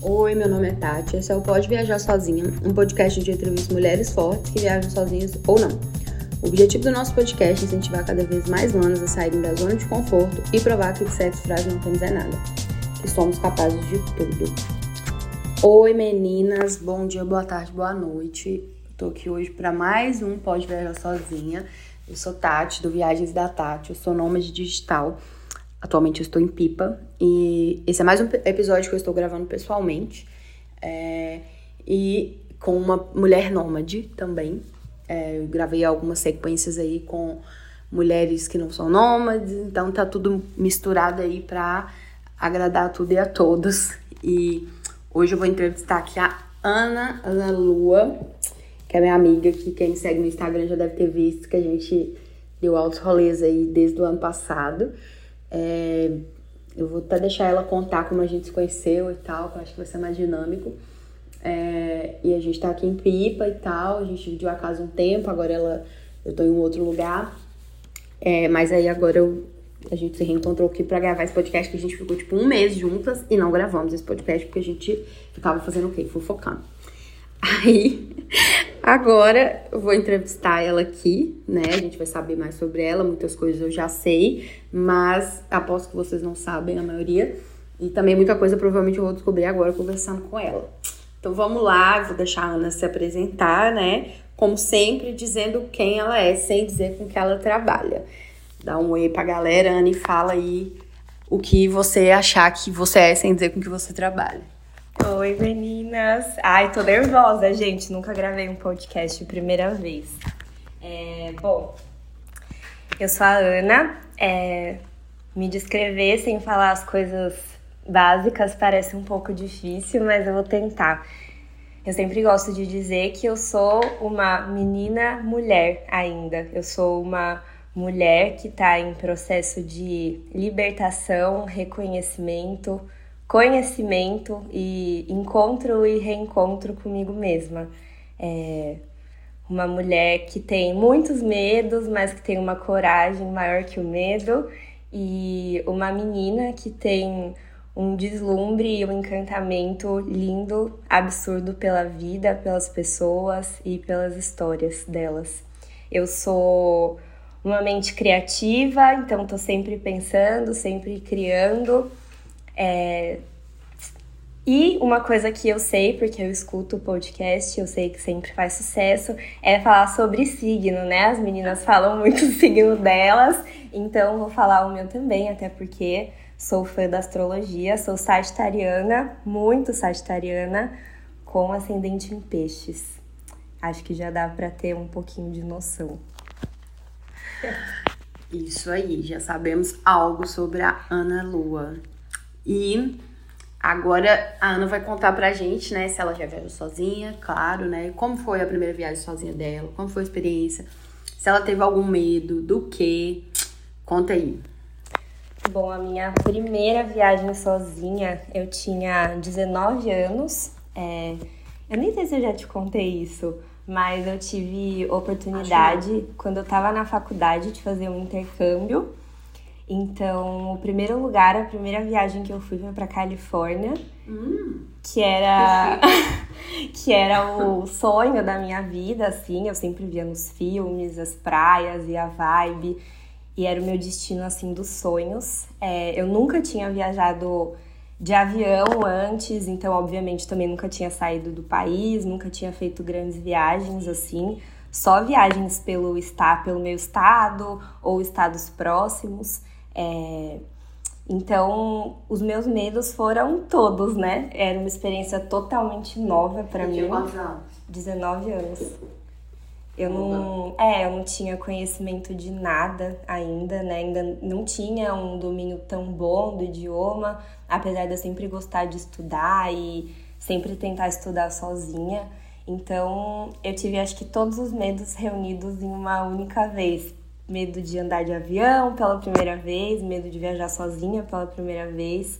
Oi, meu nome é Tati, esse é o Pode Viajar Sozinha, um podcast de entrevistas mulheres fortes que viajam sozinhas ou não. O objetivo do nosso podcast é incentivar cada vez mais manas a saírem da zona de conforto e provar que de sexo frágil não temos é nada, que somos capazes de tudo. Oi, meninas, bom dia, boa tarde, boa noite. Tô aqui hoje para mais um Pode Viajar Sozinha. Eu sou Tati, do Viagens da Tati, eu sou nômade digital. Atualmente eu estou em Pipa e esse é mais um episódio que eu estou gravando pessoalmente é, e com uma mulher nômade também. É, eu gravei algumas sequências aí com mulheres que não são nômades, então tá tudo misturado aí pra agradar tudo e a todos. E hoje eu vou entrevistar aqui a Ana, Ana Lua, que é minha amiga, que quem segue no Instagram já deve ter visto que a gente deu altos rolês aí desde o ano passado. É, eu vou até deixar ela contar como a gente se conheceu e tal, que eu acho que vai ser mais dinâmico. É, e a gente tá aqui em Pipa e tal, a gente dividiu a casa um tempo, agora ela, eu tô em um outro lugar. É, mas aí agora eu, a gente se reencontrou aqui pra gravar esse podcast que a gente ficou tipo um mês juntas e não gravamos esse podcast porque a gente ficava fazendo o quê? Fofocando. Aí, agora eu vou entrevistar ela aqui, né? A gente vai saber mais sobre ela, muitas coisas eu já sei, mas aposto que vocês não sabem a maioria. E também muita coisa provavelmente eu vou descobrir agora conversando com ela. Então vamos lá, vou deixar a Ana se apresentar, né? Como sempre, dizendo quem ela é, sem dizer com que ela trabalha. Dá um oi pra galera, Ana, e fala aí o que você achar que você é, sem dizer com que você trabalha. Oi, meninas. Ai, tô nervosa, gente. Nunca gravei um podcast primeira vez. É, bom, eu sou a Ana. É, me descrever sem falar as coisas básicas parece um pouco difícil, mas eu vou tentar. Eu sempre gosto de dizer que eu sou uma menina mulher ainda. Eu sou uma mulher que está em processo de libertação, reconhecimento conhecimento e encontro e reencontro comigo mesma. É uma mulher que tem muitos medos, mas que tem uma coragem maior que o medo, e uma menina que tem um deslumbre e um encantamento lindo, absurdo pela vida, pelas pessoas e pelas histórias delas. Eu sou uma mente criativa, então estou sempre pensando, sempre criando. É... E uma coisa que eu sei, porque eu escuto o podcast, eu sei que sempre faz sucesso, é falar sobre signo, né? As meninas falam muito o signo delas, então vou falar o meu também, até porque sou fã da astrologia, sou sagitariana, muito sagitariana, com ascendente em peixes. Acho que já dá para ter um pouquinho de noção. Isso aí, já sabemos algo sobre a Ana Lua. E agora a Ana vai contar pra gente, né, se ela já viajou sozinha, claro, né? Como foi a primeira viagem sozinha dela, como foi a experiência, se ela teve algum medo, do que. Conta aí. Bom, a minha primeira viagem sozinha, eu tinha 19 anos. É, eu nem sei se eu já te contei isso, mas eu tive oportunidade, quando eu tava na faculdade, de fazer um intercâmbio então, o primeiro lugar, a primeira viagem que eu fui foi para Califórnia, hum, que era que era o sonho da minha vida, assim, eu sempre via nos filmes as praias e a vibe, e era o meu destino assim dos sonhos. É, eu nunca tinha viajado de avião antes, então obviamente também nunca tinha saído do país, nunca tinha feito grandes viagens assim, só viagens pelo estado, pelo meu estado ou estados próximos. É, então, os meus medos foram todos, né? Era uma experiência totalmente nova para mim. Quantos anos? 19 anos. Eu não, é, eu não tinha conhecimento de nada ainda, né? Ainda não tinha um domínio tão bom do idioma, apesar de eu sempre gostar de estudar e sempre tentar estudar sozinha. Então, eu tive acho que todos os medos reunidos em uma única vez medo de andar de avião pela primeira vez, medo de viajar sozinha pela primeira vez,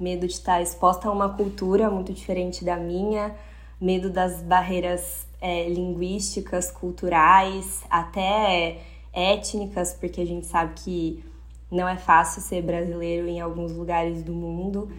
medo de estar exposta a uma cultura muito diferente da minha, medo das barreiras é, linguísticas, culturais, até étnicas, porque a gente sabe que não é fácil ser brasileiro em alguns lugares do mundo.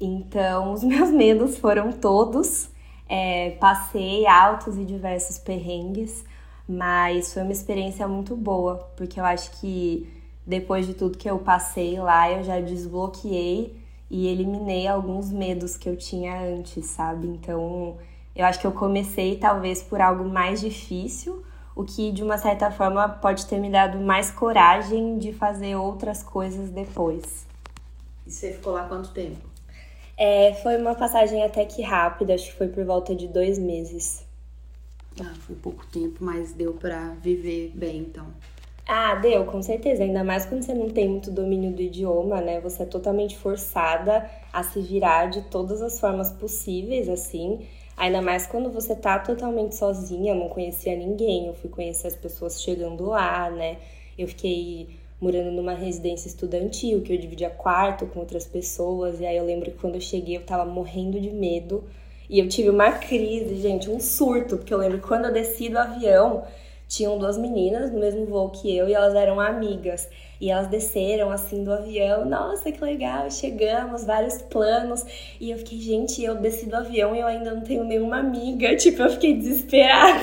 Então, os meus medos foram todos. É, passei altos e diversos perrengues, mas foi uma experiência muito boa, porque eu acho que depois de tudo que eu passei lá, eu já desbloqueei e eliminei alguns medos que eu tinha antes, sabe? Então, eu acho que eu comecei talvez por algo mais difícil, o que de uma certa forma pode ter me dado mais coragem de fazer outras coisas depois. E você ficou lá quanto tempo? É, foi uma passagem até que rápida, acho que foi por volta de dois meses. Ah, foi pouco tempo, mas deu para viver bem, então. Ah, deu, com certeza. Ainda mais quando você não tem muito domínio do idioma, né? Você é totalmente forçada a se virar de todas as formas possíveis, assim. Ainda mais quando você tá totalmente sozinha, não conhecia ninguém. Eu fui conhecer as pessoas chegando lá, né? Eu fiquei morando numa residência estudantil, que eu dividia quarto com outras pessoas. E aí eu lembro que quando eu cheguei eu tava morrendo de medo. E eu tive uma crise, gente, um surto, porque eu lembro que quando eu desci do avião, tinham duas meninas no mesmo voo que eu e elas eram amigas. E elas desceram assim do avião. Nossa, que legal, chegamos, vários planos. E eu fiquei, gente, eu desci do avião e eu ainda não tenho nenhuma amiga. Tipo, eu fiquei desesperada.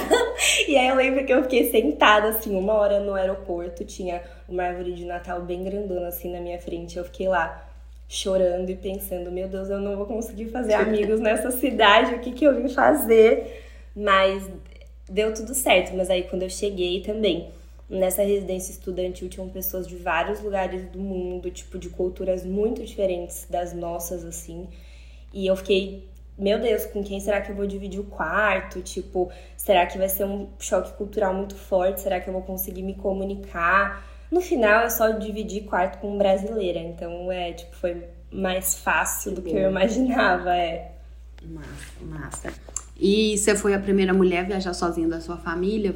e aí eu lembro que eu fiquei sentada assim, uma hora no aeroporto, tinha uma árvore de Natal bem grandona assim na minha frente. Eu fiquei lá chorando e pensando, meu Deus, eu não vou conseguir fazer amigos nessa cidade, o que que eu vim fazer? Mas deu tudo certo, mas aí quando eu cheguei também, nessa residência estudantil tinham pessoas de vários lugares do mundo, tipo de culturas muito diferentes das nossas assim. E eu fiquei, meu Deus, com quem será que eu vou dividir o quarto? Tipo, será que vai ser um choque cultural muito forte? Será que eu vou conseguir me comunicar? No final, eu só dividi quarto com brasileira, então é, tipo, foi mais fácil do que eu imaginava, é. Massa, massa. E você foi a primeira mulher a viajar sozinha da sua família?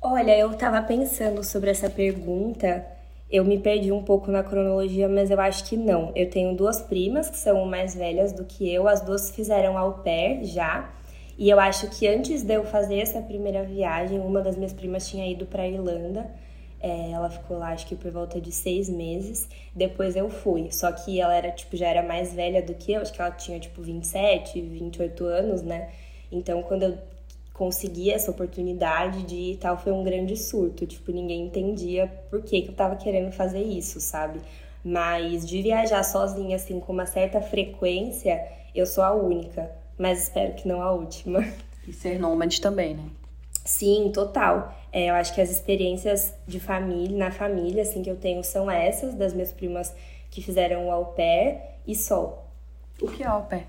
Olha, eu tava pensando sobre essa pergunta. Eu me perdi um pouco na cronologia, mas eu acho que não. Eu tenho duas primas que são mais velhas do que eu, as duas fizeram au pair já. E eu acho que antes de eu fazer essa primeira viagem, uma das minhas primas tinha ido para Irlanda é, ela ficou lá, acho que por volta de seis meses. Depois eu fui. Só que ela era, tipo, já era mais velha do que eu. Acho que ela tinha, tipo, 27, 28 anos, né? Então, quando eu consegui essa oportunidade de ir e tal, foi um grande surto. Tipo, ninguém entendia por que, que eu tava querendo fazer isso, sabe? Mas de viajar sozinha, assim, com uma certa frequência, eu sou a única. Mas espero que não a última. E ser nômade também, né? Sim, total. É, eu acho que as experiências de família, na família, assim, que eu tenho são essas, das minhas primas que fizeram o au pair e só. O que é au pair?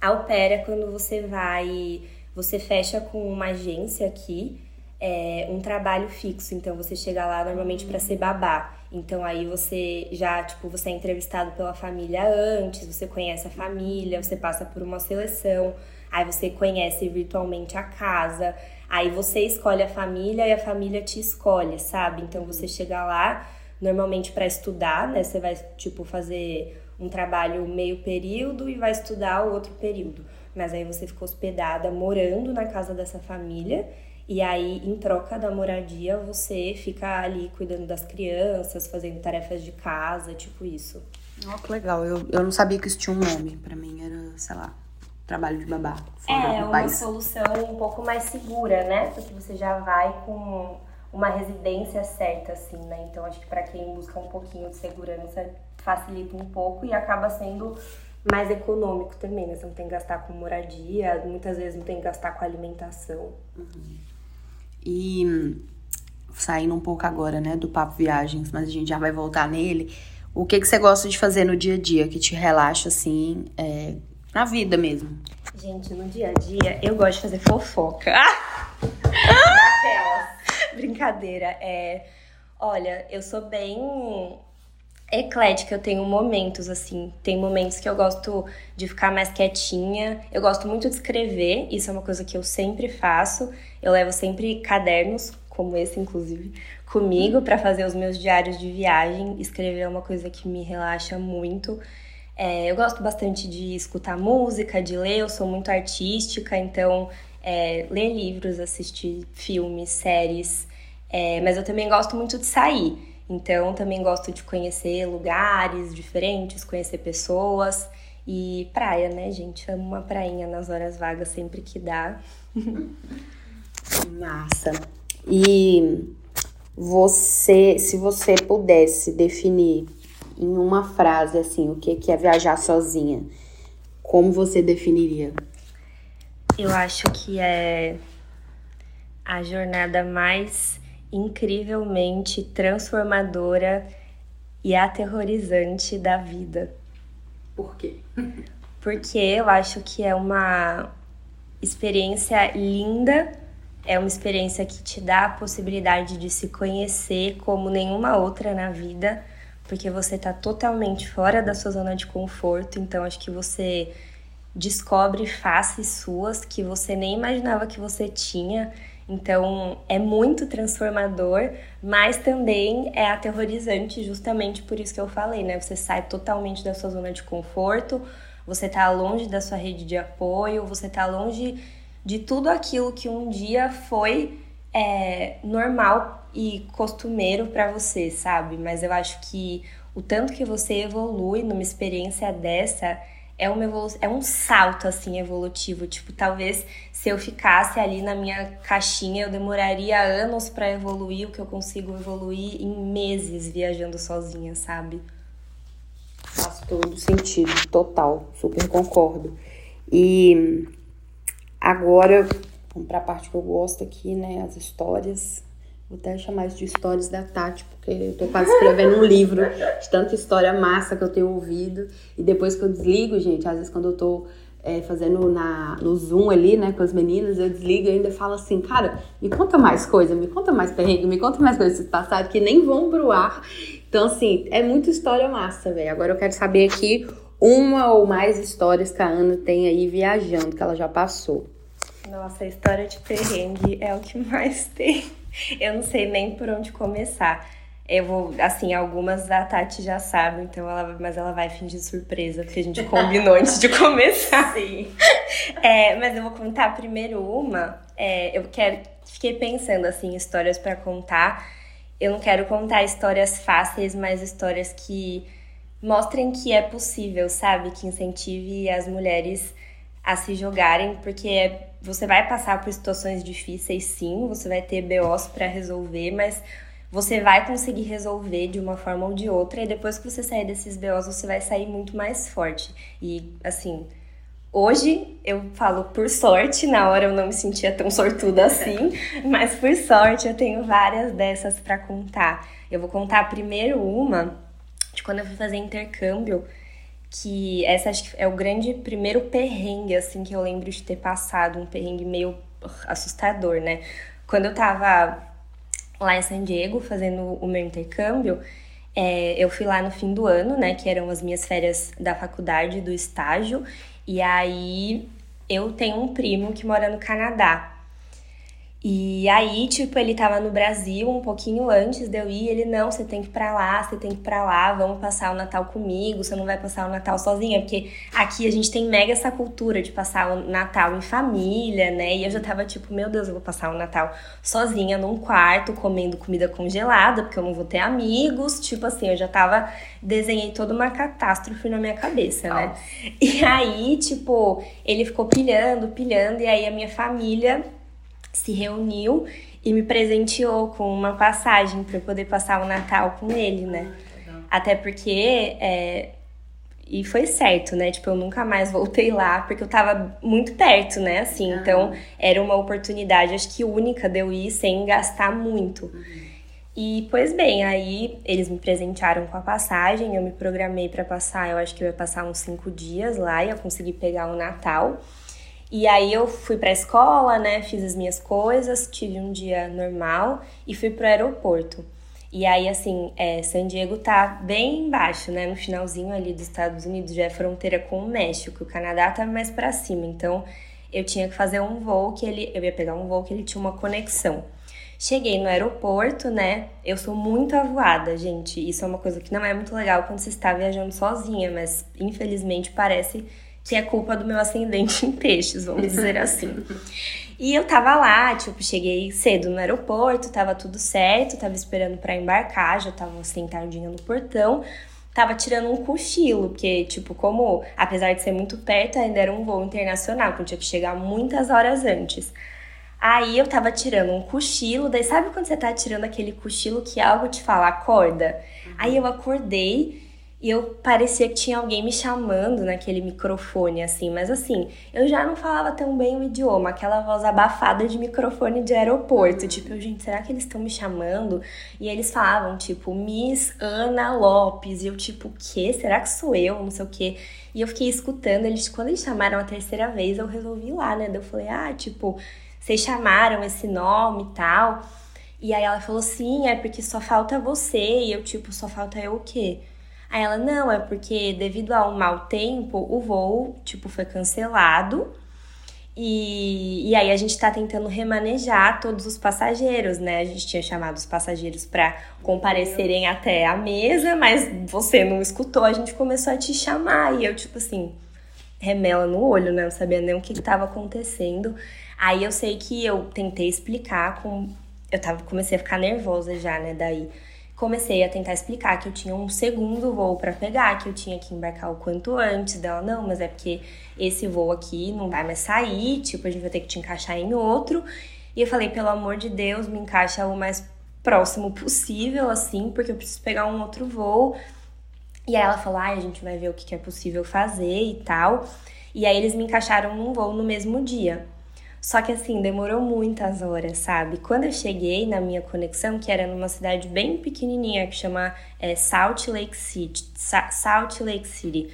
Au pair é quando você vai, você fecha com uma agência aqui, é, um trabalho fixo. Então você chega lá normalmente para ser babá. Então aí você já, tipo, você é entrevistado pela família antes, você conhece a família, você passa por uma seleção, aí você conhece virtualmente a casa. Aí você escolhe a família e a família te escolhe, sabe? Então você chega lá normalmente para estudar, né? Você vai tipo fazer um trabalho meio período e vai estudar o outro período. Mas aí você ficou hospedada morando na casa dessa família e aí, em troca da moradia, você fica ali cuidando das crianças, fazendo tarefas de casa, tipo isso. Oh, que legal. Eu, eu não sabia que isso tinha um nome. Para mim era, sei lá, trabalho de babá. É, uma país. solução um pouco mais segura, né? Porque você já vai com uma residência certa, assim, né? Então acho que para quem busca um pouquinho de segurança facilita um pouco e acaba sendo mais econômico também, né? Você não tem que gastar com moradia, muitas vezes não tem que gastar com alimentação. Uhum. E saindo um pouco agora, né, do papo viagens, mas a gente já vai voltar nele. O que, que você gosta de fazer no dia a dia que te relaxa, assim, é, na vida mesmo. Gente, no dia a dia, eu gosto de fazer fofoca. Naquelas. Brincadeira. É, olha, eu sou bem eclética, eu tenho momentos assim. Tem momentos que eu gosto de ficar mais quietinha. Eu gosto muito de escrever, isso é uma coisa que eu sempre faço. Eu levo sempre cadernos, como esse inclusive, comigo para fazer os meus diários de viagem. Escrever é uma coisa que me relaxa muito. É, eu gosto bastante de escutar música, de ler, eu sou muito artística, então é, ler livros, assistir filmes, séries, é, mas eu também gosto muito de sair. Então também gosto de conhecer lugares diferentes, conhecer pessoas. E praia, né, gente? Amo uma prainha nas horas vagas sempre que dá. Massa. E você, se você pudesse definir em uma frase assim, o que é viajar sozinha, como você definiria? Eu acho que é a jornada mais incrivelmente transformadora e aterrorizante da vida. Por quê? Porque eu acho que é uma experiência linda, é uma experiência que te dá a possibilidade de se conhecer como nenhuma outra na vida, porque você está totalmente fora da sua zona de conforto, então acho que você descobre faces suas que você nem imaginava que você tinha. Então é muito transformador, mas também é aterrorizante, justamente por isso que eu falei, né? Você sai totalmente da sua zona de conforto, você tá longe da sua rede de apoio, você tá longe de tudo aquilo que um dia foi é, normal e costumeiro para você, sabe? Mas eu acho que o tanto que você evolui numa experiência dessa é uma é um salto assim evolutivo, tipo, talvez se eu ficasse ali na minha caixinha, eu demoraria anos para evoluir o que eu consigo evoluir em meses viajando sozinha, sabe? Faz todo sentido, total, super concordo. E agora, vamos para a parte que eu gosto aqui, né, as histórias. Vou até chamar isso de histórias da Tati, porque eu tô quase escrevendo um livro de tanta história massa que eu tenho ouvido. E depois que eu desligo, gente, às vezes quando eu tô é, fazendo na, no Zoom ali, né, com as meninas, eu desligo e ainda falo assim, cara, me conta mais coisa, me conta mais perrengue, me conta mais coisas do passado que nem vão pro ar. Então, assim, é muita história massa, velho. Agora eu quero saber aqui uma ou mais histórias que a Ana tem aí viajando, que ela já passou. Nossa, a história de perrengue é o que mais tem. Eu não sei nem por onde começar. Eu vou, assim, algumas a Tati já sabe, então ela, mas ela vai fingir surpresa, porque a gente combinou antes de começar. Sim. É, mas eu vou contar primeiro uma. É, eu quero, fiquei pensando assim, histórias para contar. Eu não quero contar histórias fáceis, mas histórias que mostrem que é possível, sabe? Que incentive as mulheres a se jogarem, porque é você vai passar por situações difíceis, sim, você vai ter BOs para resolver, mas você vai conseguir resolver de uma forma ou de outra, e depois que você sair desses BOs, você vai sair muito mais forte. E, assim, hoje eu falo por sorte, na hora eu não me sentia tão sortuda assim, mas por sorte eu tenho várias dessas para contar. Eu vou contar primeiro uma de quando eu fui fazer intercâmbio que essa acho que é o grande primeiro perrengue, assim, que eu lembro de ter passado, um perrengue meio assustador, né? Quando eu tava lá em San Diego fazendo o meu intercâmbio, é, eu fui lá no fim do ano, né? Que eram as minhas férias da faculdade, do estágio, e aí eu tenho um primo que mora no Canadá. E aí, tipo, ele tava no Brasil um pouquinho antes de eu ir. Ele, não, você tem que ir pra lá, você tem que ir pra lá, vamos passar o Natal comigo, você não vai passar o Natal sozinha. Porque aqui a gente tem mega essa cultura de passar o Natal em família, né? E eu já tava tipo, meu Deus, eu vou passar o Natal sozinha num quarto, comendo comida congelada, porque eu não vou ter amigos. Tipo assim, eu já tava, desenhei toda uma catástrofe na minha cabeça, né? Nossa. E aí, tipo, ele ficou pilhando, pilhando, e aí a minha família se reuniu e me presenteou com uma passagem para eu poder passar o Natal com ele, né? Até porque é, e foi certo, né? Tipo, eu nunca mais voltei lá, porque eu tava muito perto, né? Assim, uhum. então era uma oportunidade, acho que única de eu ir sem gastar muito. Uhum. E, pois bem, aí eles me presentearam com a passagem, eu me programei para passar, eu acho que eu ia passar uns cinco dias lá, e eu consegui pegar o Natal. E aí eu fui para a escola, né, fiz as minhas coisas, tive um dia normal e fui pro aeroporto. E aí, assim, é, San Diego tá bem embaixo, né? No finalzinho ali dos Estados Unidos, já é fronteira com o México. O Canadá tá mais para cima. Então, eu tinha que fazer um voo que ele... Eu ia pegar um voo que ele tinha uma conexão. Cheguei no aeroporto, né? Eu sou muito avoada, gente. Isso é uma coisa que não é muito legal quando você está viajando sozinha, mas infelizmente parece que é culpa do meu ascendente em peixes, vamos dizer assim. E eu tava lá, tipo, cheguei cedo no aeroporto, tava tudo certo, tava esperando para embarcar, já tava sentadinha no portão. tava tirando um cochilo, porque, tipo, como, apesar de ser muito perto, ainda era um voo internacional, que eu tinha que chegar muitas horas antes. Aí eu tava tirando um cochilo, daí sabe quando você tá tirando aquele cochilo que algo te fala, acorda? Aí eu acordei e eu parecia que tinha alguém me chamando naquele microfone, assim, mas assim, eu já não falava tão bem o idioma, aquela voz abafada de microfone de aeroporto. Tipo, eu, gente, será que eles estão me chamando? E eles falavam, tipo, Miss Ana Lopes. E eu, tipo, o quê? Será que sou eu? Não sei o quê. E eu fiquei escutando, eles, quando eles chamaram a terceira vez, eu resolvi ir lá, né? Daí eu falei, ah, tipo, vocês chamaram esse nome e tal. E aí ela falou, sim, é porque só falta você. E eu, tipo, só falta eu o quê? Aí ela, não, é porque devido ao mau tempo, o voo, tipo, foi cancelado. E, e aí a gente tá tentando remanejar todos os passageiros, né? A gente tinha chamado os passageiros para comparecerem até a mesa, mas você não escutou, a gente começou a te chamar. E eu, tipo assim, remela no olho, né? Não sabia nem o que, que tava acontecendo. Aí eu sei que eu tentei explicar com. Eu tava, comecei a ficar nervosa já, né? Daí comecei a tentar explicar que eu tinha um segundo voo para pegar, que eu tinha que embarcar o quanto antes dela. Não, mas é porque esse voo aqui não vai mais sair, tipo, a gente vai ter que te encaixar em outro. E eu falei, pelo amor de Deus, me encaixa o mais próximo possível, assim, porque eu preciso pegar um outro voo. E aí ela falou, ai, a gente vai ver o que é possível fazer e tal. E aí eles me encaixaram num voo no mesmo dia. Só que assim, demorou muitas horas, sabe? Quando eu cheguei na minha conexão, que era numa cidade bem pequenininha, que chama é, Salt Lake City, Sa Salt Lake City,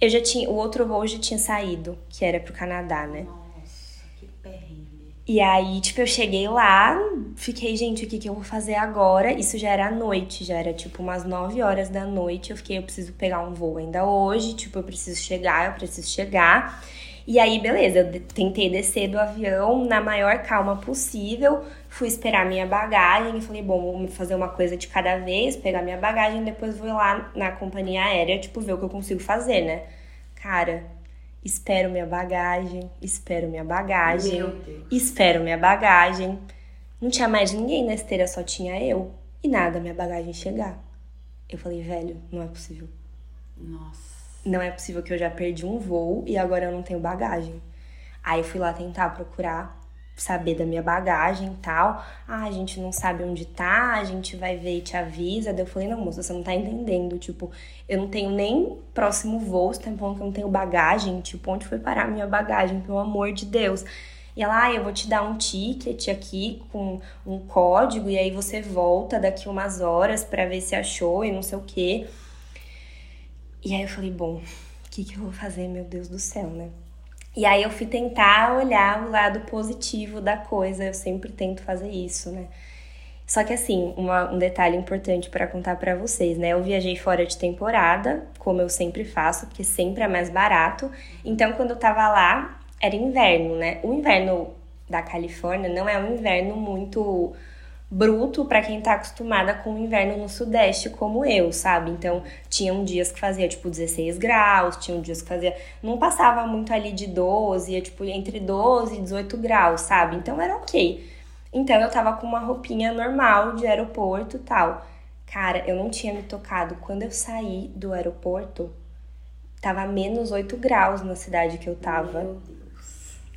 eu já tinha, o outro voo já tinha saído, que era pro Canadá, né? Nossa, que perrengue. E aí, tipo, eu cheguei lá, fiquei, gente, o que que eu vou fazer agora? Isso já era à noite, já era tipo umas 9 horas da noite. Eu fiquei, eu preciso pegar um voo ainda hoje, tipo, eu preciso chegar, eu preciso chegar. E aí, beleza, eu tentei descer do avião na maior calma possível, fui esperar minha bagagem e falei, bom, vamos fazer uma coisa de cada vez, pegar minha bagagem, depois vou lá na companhia aérea, tipo, ver o que eu consigo fazer, né? Cara, espero minha bagagem, espero minha bagagem, espero minha bagagem. Não tinha mais ninguém na esteira, só tinha eu. E nada, minha bagagem chegar. Eu falei, velho, não é possível. Nossa não é possível que eu já perdi um voo e agora eu não tenho bagagem. Aí eu fui lá tentar procurar saber da minha bagagem e tal. Ah, a gente não sabe onde tá, a gente vai ver e te avisa. Daí eu falei, não, moça, você não tá entendendo. Tipo, eu não tenho nem próximo voo, você tá falando que eu não tenho bagagem. Tipo, onde foi parar a minha bagagem, pelo amor de Deus? E ela, ah, eu vou te dar um ticket aqui com um código e aí você volta daqui umas horas para ver se achou e não sei o quê. E aí eu falei, bom, o que, que eu vou fazer, meu Deus do céu, né? E aí eu fui tentar olhar o lado positivo da coisa, eu sempre tento fazer isso, né? Só que assim, uma, um detalhe importante para contar para vocês, né? Eu viajei fora de temporada, como eu sempre faço, porque sempre é mais barato. Então, quando eu tava lá, era inverno, né? O inverno da Califórnia não é um inverno muito bruto para quem tá acostumada com o inverno no sudeste como eu, sabe? Então, tinham dias que fazia tipo 16 graus, tinham dias que fazia não passava muito ali de 12, ia tipo entre 12 e 18 graus, sabe? Então era OK. Então eu tava com uma roupinha normal de aeroporto, tal. Cara, eu não tinha me tocado quando eu saí do aeroporto, tava menos 8 graus na cidade que eu tava. Meu Deus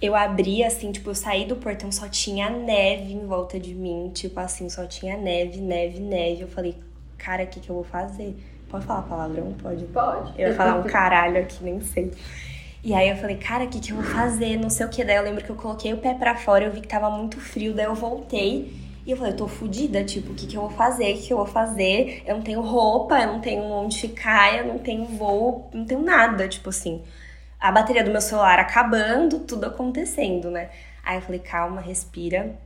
eu abri assim, tipo, eu saí do portão, só tinha neve em volta de mim, tipo assim, só tinha neve, neve, neve. Eu falei, cara, o que, que eu vou fazer? Pode falar palavrão? Pode? Pode. Eu ia falar um caralho aqui, nem sei. E aí eu falei, cara, o que, que eu vou fazer? Não sei o que. Daí eu lembro que eu coloquei o pé para fora, eu vi que tava muito frio, daí eu voltei. E eu falei, eu tô fodida, tipo, o que, que eu vou fazer? O que, que eu vou fazer? Eu não tenho roupa, eu não tenho onde ficar, eu não tenho voo, não tenho nada, tipo assim a bateria do meu celular acabando, tudo acontecendo, né? Aí eu falei, calma, respira.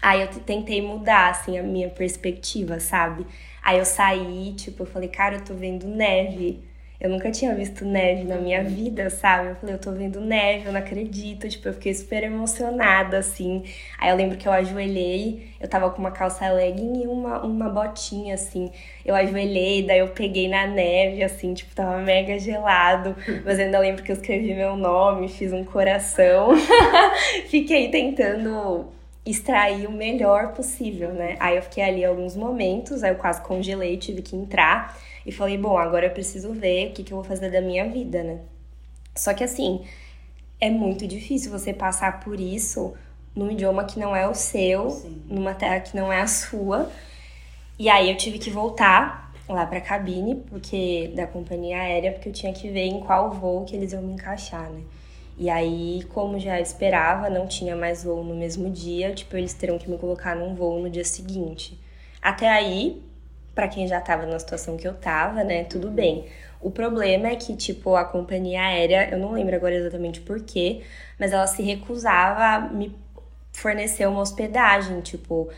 Aí eu tentei mudar, assim, a minha perspectiva, sabe? Aí eu saí, tipo, eu falei, cara, eu tô vendo neve. Eu nunca tinha visto neve na minha vida, sabe? Eu falei, eu tô vendo neve, eu não acredito. Tipo, eu fiquei super emocionada, assim. Aí eu lembro que eu ajoelhei, eu tava com uma calça legging e uma, uma botinha, assim. Eu ajoelhei, daí eu peguei na neve, assim, tipo, tava mega gelado. Mas ainda lembro que eu escrevi meu nome, fiz um coração. Fiquei tentando extrair o melhor possível, né? Aí eu fiquei ali alguns momentos, aí eu quase congelei, tive que entrar e falei, bom, agora eu preciso ver o que, que eu vou fazer da minha vida, né? Só que assim, é muito difícil você passar por isso num idioma que não é o seu, Sim. numa terra que não é a sua. E aí eu tive que voltar lá pra cabine, porque da companhia aérea, porque eu tinha que ver em qual voo que eles iam me encaixar, né? E aí, como já esperava, não tinha mais voo no mesmo dia, tipo, eles terão que me colocar num voo no dia seguinte. Até aí, para quem já tava na situação que eu tava, né, tudo bem. O problema é que, tipo, a companhia aérea, eu não lembro agora exatamente porquê, mas ela se recusava a me fornecer uma hospedagem, tipo,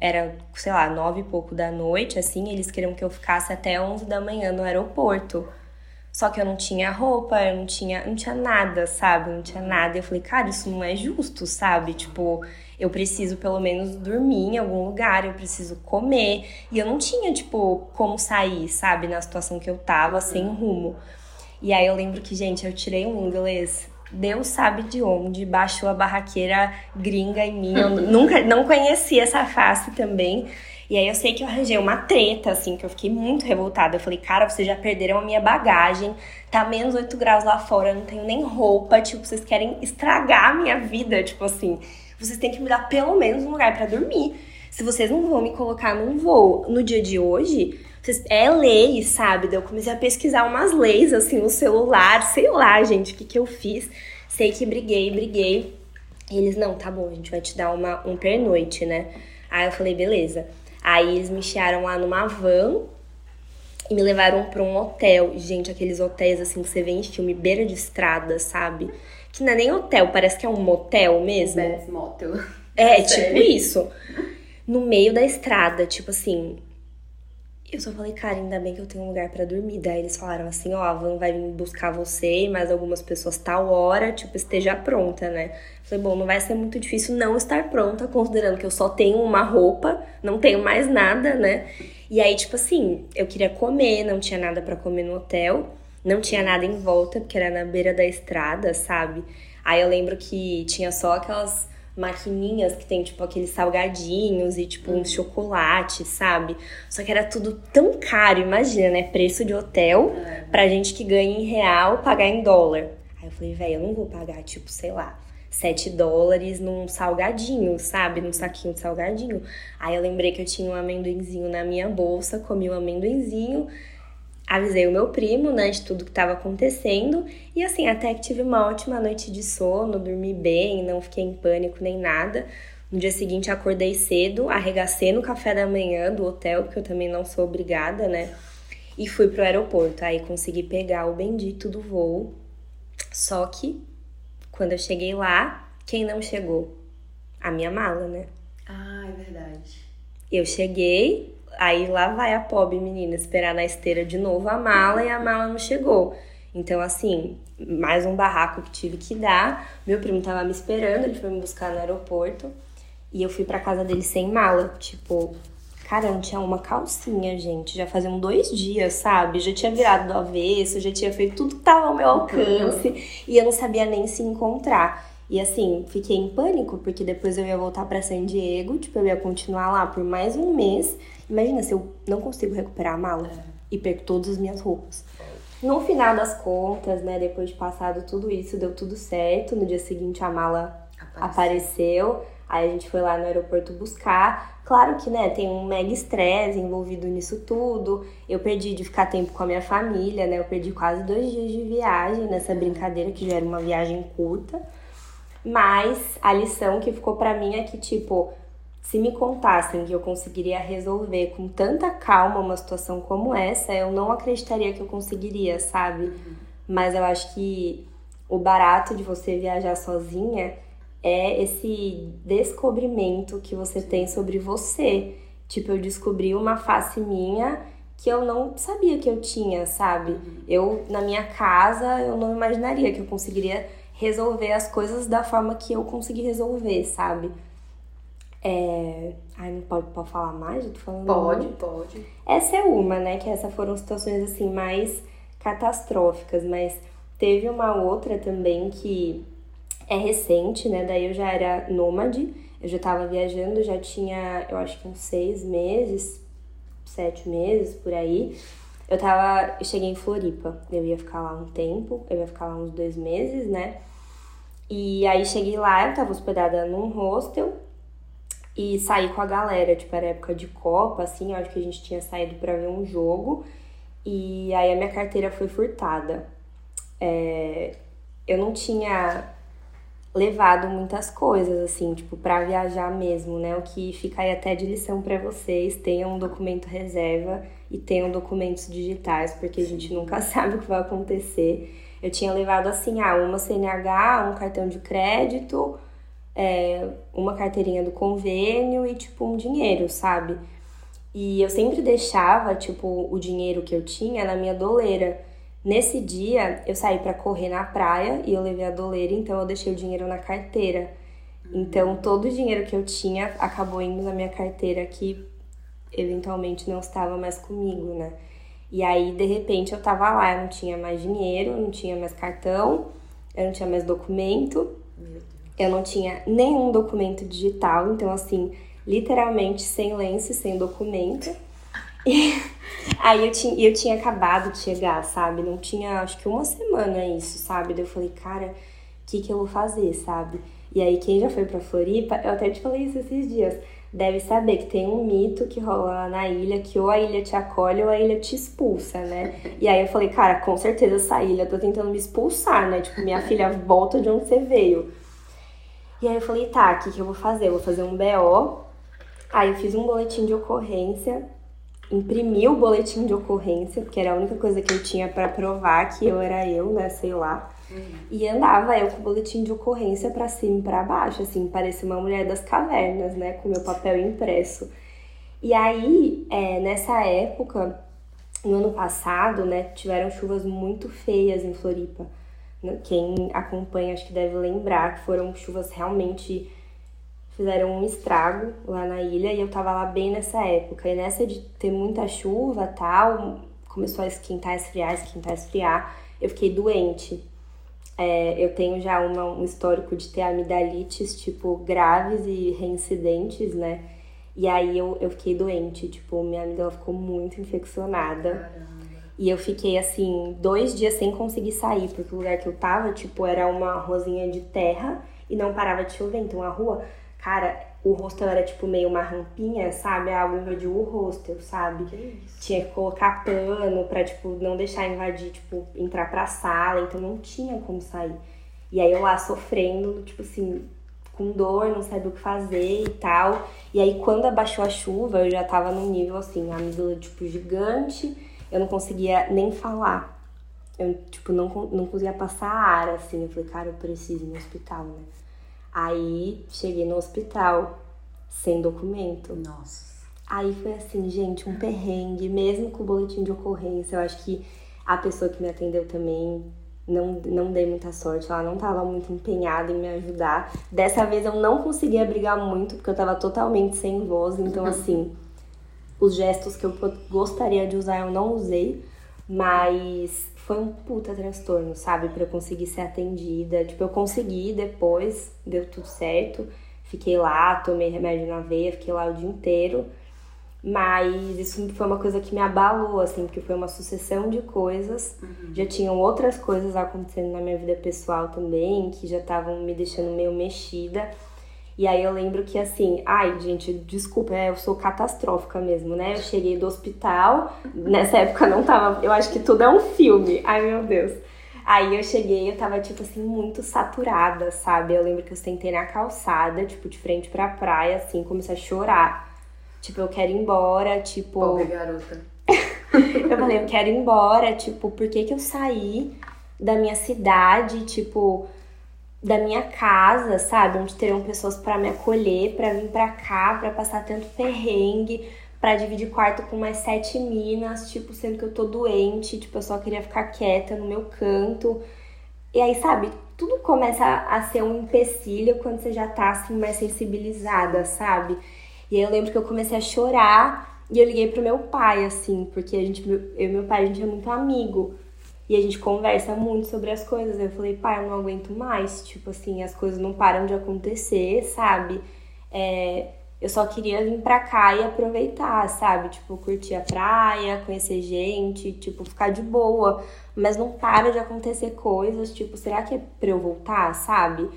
era, sei lá, nove e pouco da noite, assim, eles queriam que eu ficasse até onze da manhã no aeroporto. Só que eu não tinha roupa, eu não tinha, não tinha nada, sabe? Não tinha nada. Eu falei, cara, isso não é justo, sabe? Tipo, eu preciso pelo menos dormir em algum lugar, eu preciso comer. E eu não tinha, tipo, como sair, sabe? Na situação que eu tava, sem rumo. E aí eu lembro que, gente, eu tirei um inglês Deus sabe de onde, baixou a barraqueira gringa em mim. Eu nunca não conhecia essa face também. E aí eu sei que eu arranjei uma treta, assim, que eu fiquei muito revoltada. Eu falei, cara, vocês já perderam a minha bagagem, tá menos 8 graus lá fora, eu não tenho nem roupa, tipo, vocês querem estragar a minha vida, tipo assim, vocês têm que me dar pelo menos um lugar para dormir. Se vocês não vão me colocar num voo no dia de hoje, é lei, sabe? Eu comecei a pesquisar umas leis, assim, no celular, sei lá, gente, o que que eu fiz. Sei que briguei, briguei. E eles, não, tá bom, a gente vai te dar uma, um pernoite, né? Aí eu falei, beleza. Aí eles me encheram lá numa van e me levaram para um hotel. Gente, aqueles hotéis assim que você vê em filme, beira de estrada, sabe? Que não é nem hotel, parece que é um motel mesmo. Best motel. É, tipo isso. No meio da estrada, tipo assim, eu só falei, cara, ainda bem que eu tenho um lugar para dormir. Daí eles falaram assim, ó, a van vai vir buscar você e mais algumas pessoas tal hora, tipo, esteja pronta, né? Falei, bom, não vai ser muito difícil não estar pronta, considerando que eu só tenho uma roupa, não tenho mais nada, né? E aí, tipo assim, eu queria comer, não tinha nada para comer no hotel, não tinha nada em volta, porque era na beira da estrada, sabe? Aí eu lembro que tinha só aquelas maquininhas que tem, tipo, aqueles salgadinhos e, tipo, uns uhum. chocolates, sabe? Só que era tudo tão caro, imagina, né? Preço de hotel é. pra gente que ganha em real pagar em dólar. Aí eu falei, velho, eu não vou pagar, tipo, sei lá, 7 dólares num salgadinho, sabe? Num saquinho de salgadinho. Aí eu lembrei que eu tinha um amendoinzinho na minha bolsa, comi o um amendoinzinho avisei o meu primo, né, de tudo que estava acontecendo. E assim, até que tive uma ótima noite de sono, dormi bem, não fiquei em pânico nem nada. No dia seguinte acordei cedo, arregacei no café da manhã do hotel, porque eu também não sou obrigada, né? E fui pro aeroporto. Aí consegui pegar o bendito do voo. Só que quando eu cheguei lá, quem não chegou? A minha mala, né? Ah, é verdade. Eu cheguei, Aí lá vai a pobre menina esperar na esteira de novo a mala e a mala não chegou. Então, assim, mais um barraco que tive que dar. Meu primo tava me esperando, ele foi me buscar no aeroporto. E eu fui pra casa dele sem mala. Tipo, cara, não tinha uma calcinha, gente. Já faziam dois dias, sabe? Já tinha virado do avesso, já tinha feito tudo que tava ao meu alcance. E eu não sabia nem se encontrar. E assim, fiquei em pânico, porque depois eu ia voltar para San Diego, tipo, eu ia continuar lá por mais um mês. Imagina se eu não consigo recuperar a mala é. e perco todas as minhas roupas. No final das contas, né, depois de passado tudo isso, deu tudo certo. No dia seguinte a mala apareceu. apareceu. Aí a gente foi lá no aeroporto buscar. Claro que, né, tem um mega estresse envolvido nisso tudo. Eu perdi de ficar tempo com a minha família, né? Eu perdi quase dois dias de viagem nessa brincadeira, que já era uma viagem curta. Mas a lição que ficou para mim é que, tipo, se me contassem que eu conseguiria resolver com tanta calma uma situação como essa, eu não acreditaria que eu conseguiria, sabe? Uhum. Mas eu acho que o barato de você viajar sozinha é esse descobrimento que você tem sobre você. Tipo, eu descobri uma face minha que eu não sabia que eu tinha, sabe? Uhum. Eu, na minha casa, eu não imaginaria que eu conseguiria resolver as coisas da forma que eu consegui resolver, sabe? É... Ai, não pode, pode falar mais? Eu tô falando pode, muito. pode. Essa é uma, né? Que essas foram situações, assim, mais catastróficas. Mas teve uma outra também que é recente, né? Daí eu já era nômade. Eu já tava viajando, já tinha, eu acho que uns seis meses, sete meses por aí. Eu tava. Eu cheguei em Floripa. Eu ia ficar lá um tempo, eu ia ficar lá uns dois meses, né? E aí cheguei lá, eu tava hospedada num hostel e saí com a galera, tipo, era época de Copa, assim, acho que a gente tinha saído para ver um jogo. E aí a minha carteira foi furtada. É, eu não tinha levado muitas coisas, assim, tipo, para viajar mesmo, né? O que fica aí até de lição para vocês: tenham um documento reserva e tenham documentos digitais, porque a gente nunca sabe o que vai acontecer. Eu tinha levado, assim, ah, uma CNH, um cartão de crédito, é, uma carteirinha do convênio e, tipo, um dinheiro, sabe? E eu sempre deixava, tipo, o dinheiro que eu tinha na minha doleira. Nesse dia, eu saí para correr na praia e eu levei a doleira, então eu deixei o dinheiro na carteira. Então, todo o dinheiro que eu tinha acabou indo na minha carteira, que eventualmente não estava mais comigo, né? E aí, de repente, eu tava lá, eu não tinha mais dinheiro, não tinha mais cartão, eu não tinha mais documento, eu não tinha nenhum documento digital, então, assim, literalmente sem lenço, sem documento. E aí eu tinha, eu tinha acabado de chegar, sabe? Não tinha, acho que uma semana isso, sabe? Daí eu falei, cara, o que, que eu vou fazer, sabe? E aí, quem já foi pra Floripa, eu até te falei isso esses dias, deve saber que tem um mito que rola lá na ilha, que ou a ilha te acolhe ou a ilha te expulsa, né? E aí eu falei, cara, com certeza essa ilha tá tentando me expulsar, né? Tipo, minha filha volta de onde você veio. E aí eu falei, tá, o que, que eu vou fazer? Eu vou fazer um BO Aí eu fiz um boletim de ocorrência, imprimi o boletim de ocorrência, porque era a única coisa que eu tinha para provar que eu era eu, né, sei lá. Uhum. E andava eu com o boletim de ocorrência para cima e pra baixo, assim, parecia uma mulher das cavernas, né, com meu papel impresso. E aí, é, nessa época, no ano passado, né, tiveram chuvas muito feias em Floripa. Quem acompanha acho que deve lembrar que foram chuvas realmente fizeram um estrago lá na ilha e eu tava lá bem nessa época. E nessa de ter muita chuva tal, começou a esquentar, esfriar, esquentar, esfriar, eu fiquei doente. É, eu tenho já uma, um histórico de ter amidalites, tipo, graves e reincidentes, né? E aí eu, eu fiquei doente, tipo, minha amígdala ficou muito infeccionada. Caramba. E eu fiquei, assim, dois dias sem conseguir sair, porque o lugar que eu tava, tipo, era uma rosinha de terra e não parava de chover. Então a rua Cara, o hostel era tipo meio uma rampinha, sabe? A água invadiu o hostel, sabe? Que tinha que colocar pano pra, tipo, não deixar invadir, tipo, entrar pra sala, então não tinha como sair. E aí eu lá sofrendo, tipo assim, com dor, não sabia o que fazer e tal. E aí quando abaixou a chuva, eu já tava num nível assim, a amígdala, tipo, gigante, eu não conseguia nem falar. Eu, tipo, não, não conseguia passar ar, assim. Eu falei, cara, eu preciso ir no hospital, né? Aí cheguei no hospital sem documento. Nossa. Aí foi assim, gente, um perrengue, mesmo com o boletim de ocorrência. Eu acho que a pessoa que me atendeu também não, não dei muita sorte, ela não estava muito empenhada em me ajudar. Dessa vez eu não conseguia brigar muito, porque eu estava totalmente sem voz, então assim, os gestos que eu gostaria de usar eu não usei, mas foi um puta transtorno, sabe? para eu conseguir ser atendida. Tipo, eu consegui depois, deu tudo certo. Fiquei lá, tomei remédio na veia, fiquei lá o dia inteiro. Mas isso foi uma coisa que me abalou, assim, porque foi uma sucessão de coisas. Uhum. Já tinham outras coisas acontecendo na minha vida pessoal também, que já estavam me deixando meio mexida. E aí eu lembro que assim, ai, gente, desculpa, eu sou catastrófica mesmo, né? Eu cheguei do hospital, nessa época não tava, eu acho que tudo é um filme. Ai, meu Deus. Aí eu cheguei, eu tava, tipo assim, muito saturada, sabe? Eu lembro que eu sentei na calçada, tipo, de frente pra praia, assim, comecei a chorar. Tipo, eu quero ir embora, tipo. Pobre garota. eu falei, eu quero ir embora, tipo, por que que eu saí da minha cidade, tipo da minha casa, sabe? Onde teriam pessoas para me acolher, para vir para cá, para passar tanto perrengue, para dividir quarto com mais sete minas, tipo, sendo que eu tô doente, tipo, eu só queria ficar quieta no meu canto. E aí, sabe, tudo começa a ser um empecilho quando você já tá assim mais sensibilizada, sabe? E aí eu lembro que eu comecei a chorar e eu liguei pro meu pai, assim, porque a gente, eu e meu pai, a gente é muito amigo. E a gente conversa muito sobre as coisas. Eu falei, pai, eu não aguento mais. Tipo assim, as coisas não param de acontecer, sabe? é, eu só queria vir pra cá e aproveitar, sabe? Tipo, curtir a praia, conhecer gente, tipo, ficar de boa. Mas não para de acontecer coisas, tipo, será que é pra eu voltar, sabe?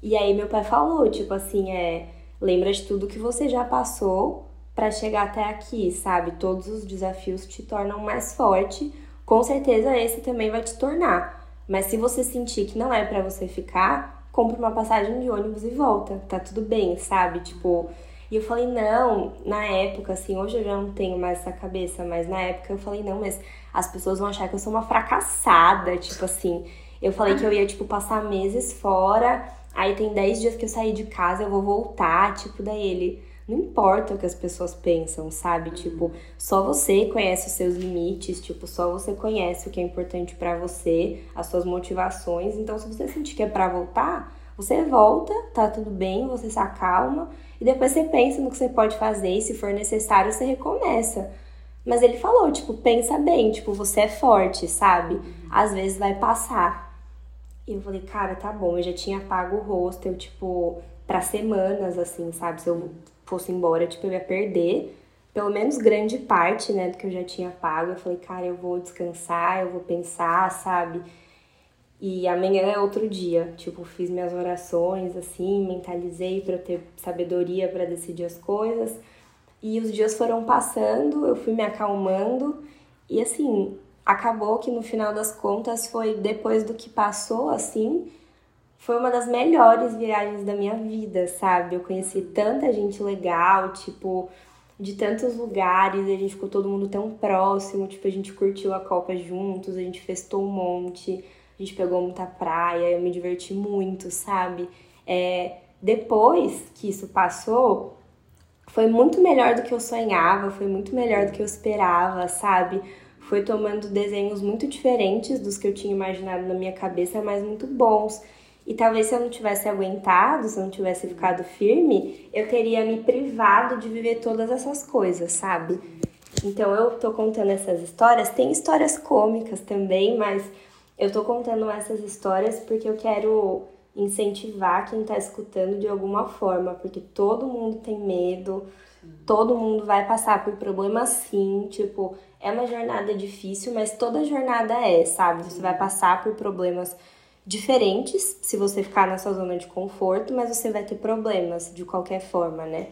E aí meu pai falou, tipo assim, é, lembra de tudo que você já passou para chegar até aqui, sabe? Todos os desafios te tornam mais forte. Com certeza esse também vai te tornar. Mas se você sentir que não é para você ficar, compre uma passagem de ônibus e volta. Tá tudo bem, sabe? Tipo, e eu falei, não, na época, assim, hoje eu já não tenho mais essa cabeça, mas na época eu falei, não, mas as pessoas vão achar que eu sou uma fracassada, tipo assim. Eu falei que eu ia, tipo, passar meses fora, aí tem 10 dias que eu saí de casa, eu vou voltar, tipo, daí ele não importa o que as pessoas pensam, sabe? Uhum. Tipo, só você conhece os seus limites, tipo, só você conhece o que é importante para você, as suas motivações. Então, se você sentir que é para voltar, você volta, tá tudo bem, você se acalma e depois você pensa no que você pode fazer e se for necessário, você recomeça. Mas ele falou, tipo, pensa bem, tipo, você é forte, sabe? Uhum. Às vezes vai passar. E eu falei, cara, tá bom, eu já tinha pago o hostel, tipo, para semanas, assim, sabe? Se eu fosse embora, tipo, eu ia perder pelo menos grande parte, né, do que eu já tinha pago. Eu falei, cara, eu vou descansar, eu vou pensar, sabe? E amanhã é outro dia. Tipo, fiz minhas orações, assim, mentalizei para ter sabedoria para decidir as coisas. E os dias foram passando, eu fui me acalmando. E assim, acabou que no final das contas foi depois do que passou, assim, foi uma das melhores viagens da minha vida, sabe? Eu conheci tanta gente legal, tipo, de tantos lugares, a gente ficou todo mundo tão próximo, tipo, a gente curtiu a Copa juntos, a gente festou um monte, a gente pegou muita praia, eu me diverti muito, sabe? É, depois que isso passou, foi muito melhor do que eu sonhava, foi muito melhor do que eu esperava, sabe? Foi tomando desenhos muito diferentes dos que eu tinha imaginado na minha cabeça, mas muito bons. E talvez se eu não tivesse aguentado, se eu não tivesse ficado firme, eu teria me privado de viver todas essas coisas, sabe? Então eu tô contando essas histórias, tem histórias cômicas também, mas eu tô contando essas histórias porque eu quero incentivar quem tá escutando de alguma forma, porque todo mundo tem medo, todo mundo vai passar por problemas sim, tipo, é uma jornada difícil, mas toda jornada é, sabe? Você vai passar por problemas diferentes se você ficar na sua zona de conforto, mas você vai ter problemas de qualquer forma, né?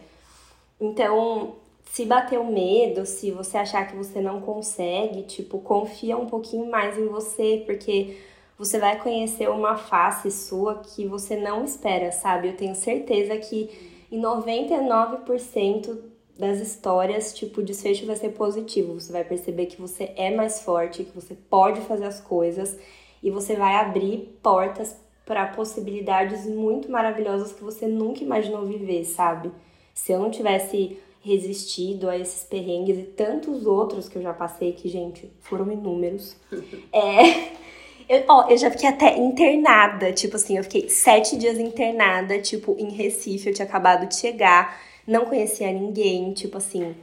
Então, se bater o medo, se você achar que você não consegue, tipo, confia um pouquinho mais em você, porque você vai conhecer uma face sua que você não espera, sabe? Eu tenho certeza que em 99% das histórias, tipo, o desfecho vai ser positivo. Você vai perceber que você é mais forte, que você pode fazer as coisas e você vai abrir portas para possibilidades muito maravilhosas que você nunca imaginou viver, sabe? Se eu não tivesse resistido a esses perrengues e tantos outros que eu já passei, que, gente, foram inúmeros. é. Eu, ó, eu já fiquei até internada, tipo assim, eu fiquei sete dias internada, tipo, em Recife, eu tinha acabado de chegar, não conhecia ninguém, tipo assim,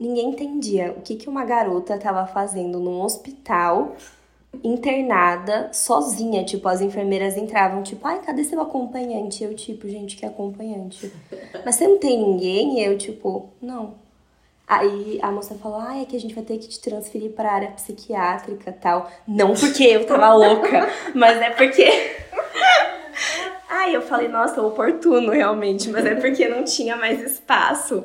ninguém entendia o que, que uma garota tava fazendo num hospital internada, sozinha. Tipo, as enfermeiras entravam, tipo, ai, cadê seu acompanhante? Eu, tipo, gente, que acompanhante? Mas você não tem ninguém? E eu, tipo, não. Aí a moça falou, ai, é que a gente vai ter que te transferir para a área psiquiátrica tal. Não porque eu tava louca, mas é porque. Ai, eu falei, nossa, oportuno realmente, mas é porque não tinha mais espaço.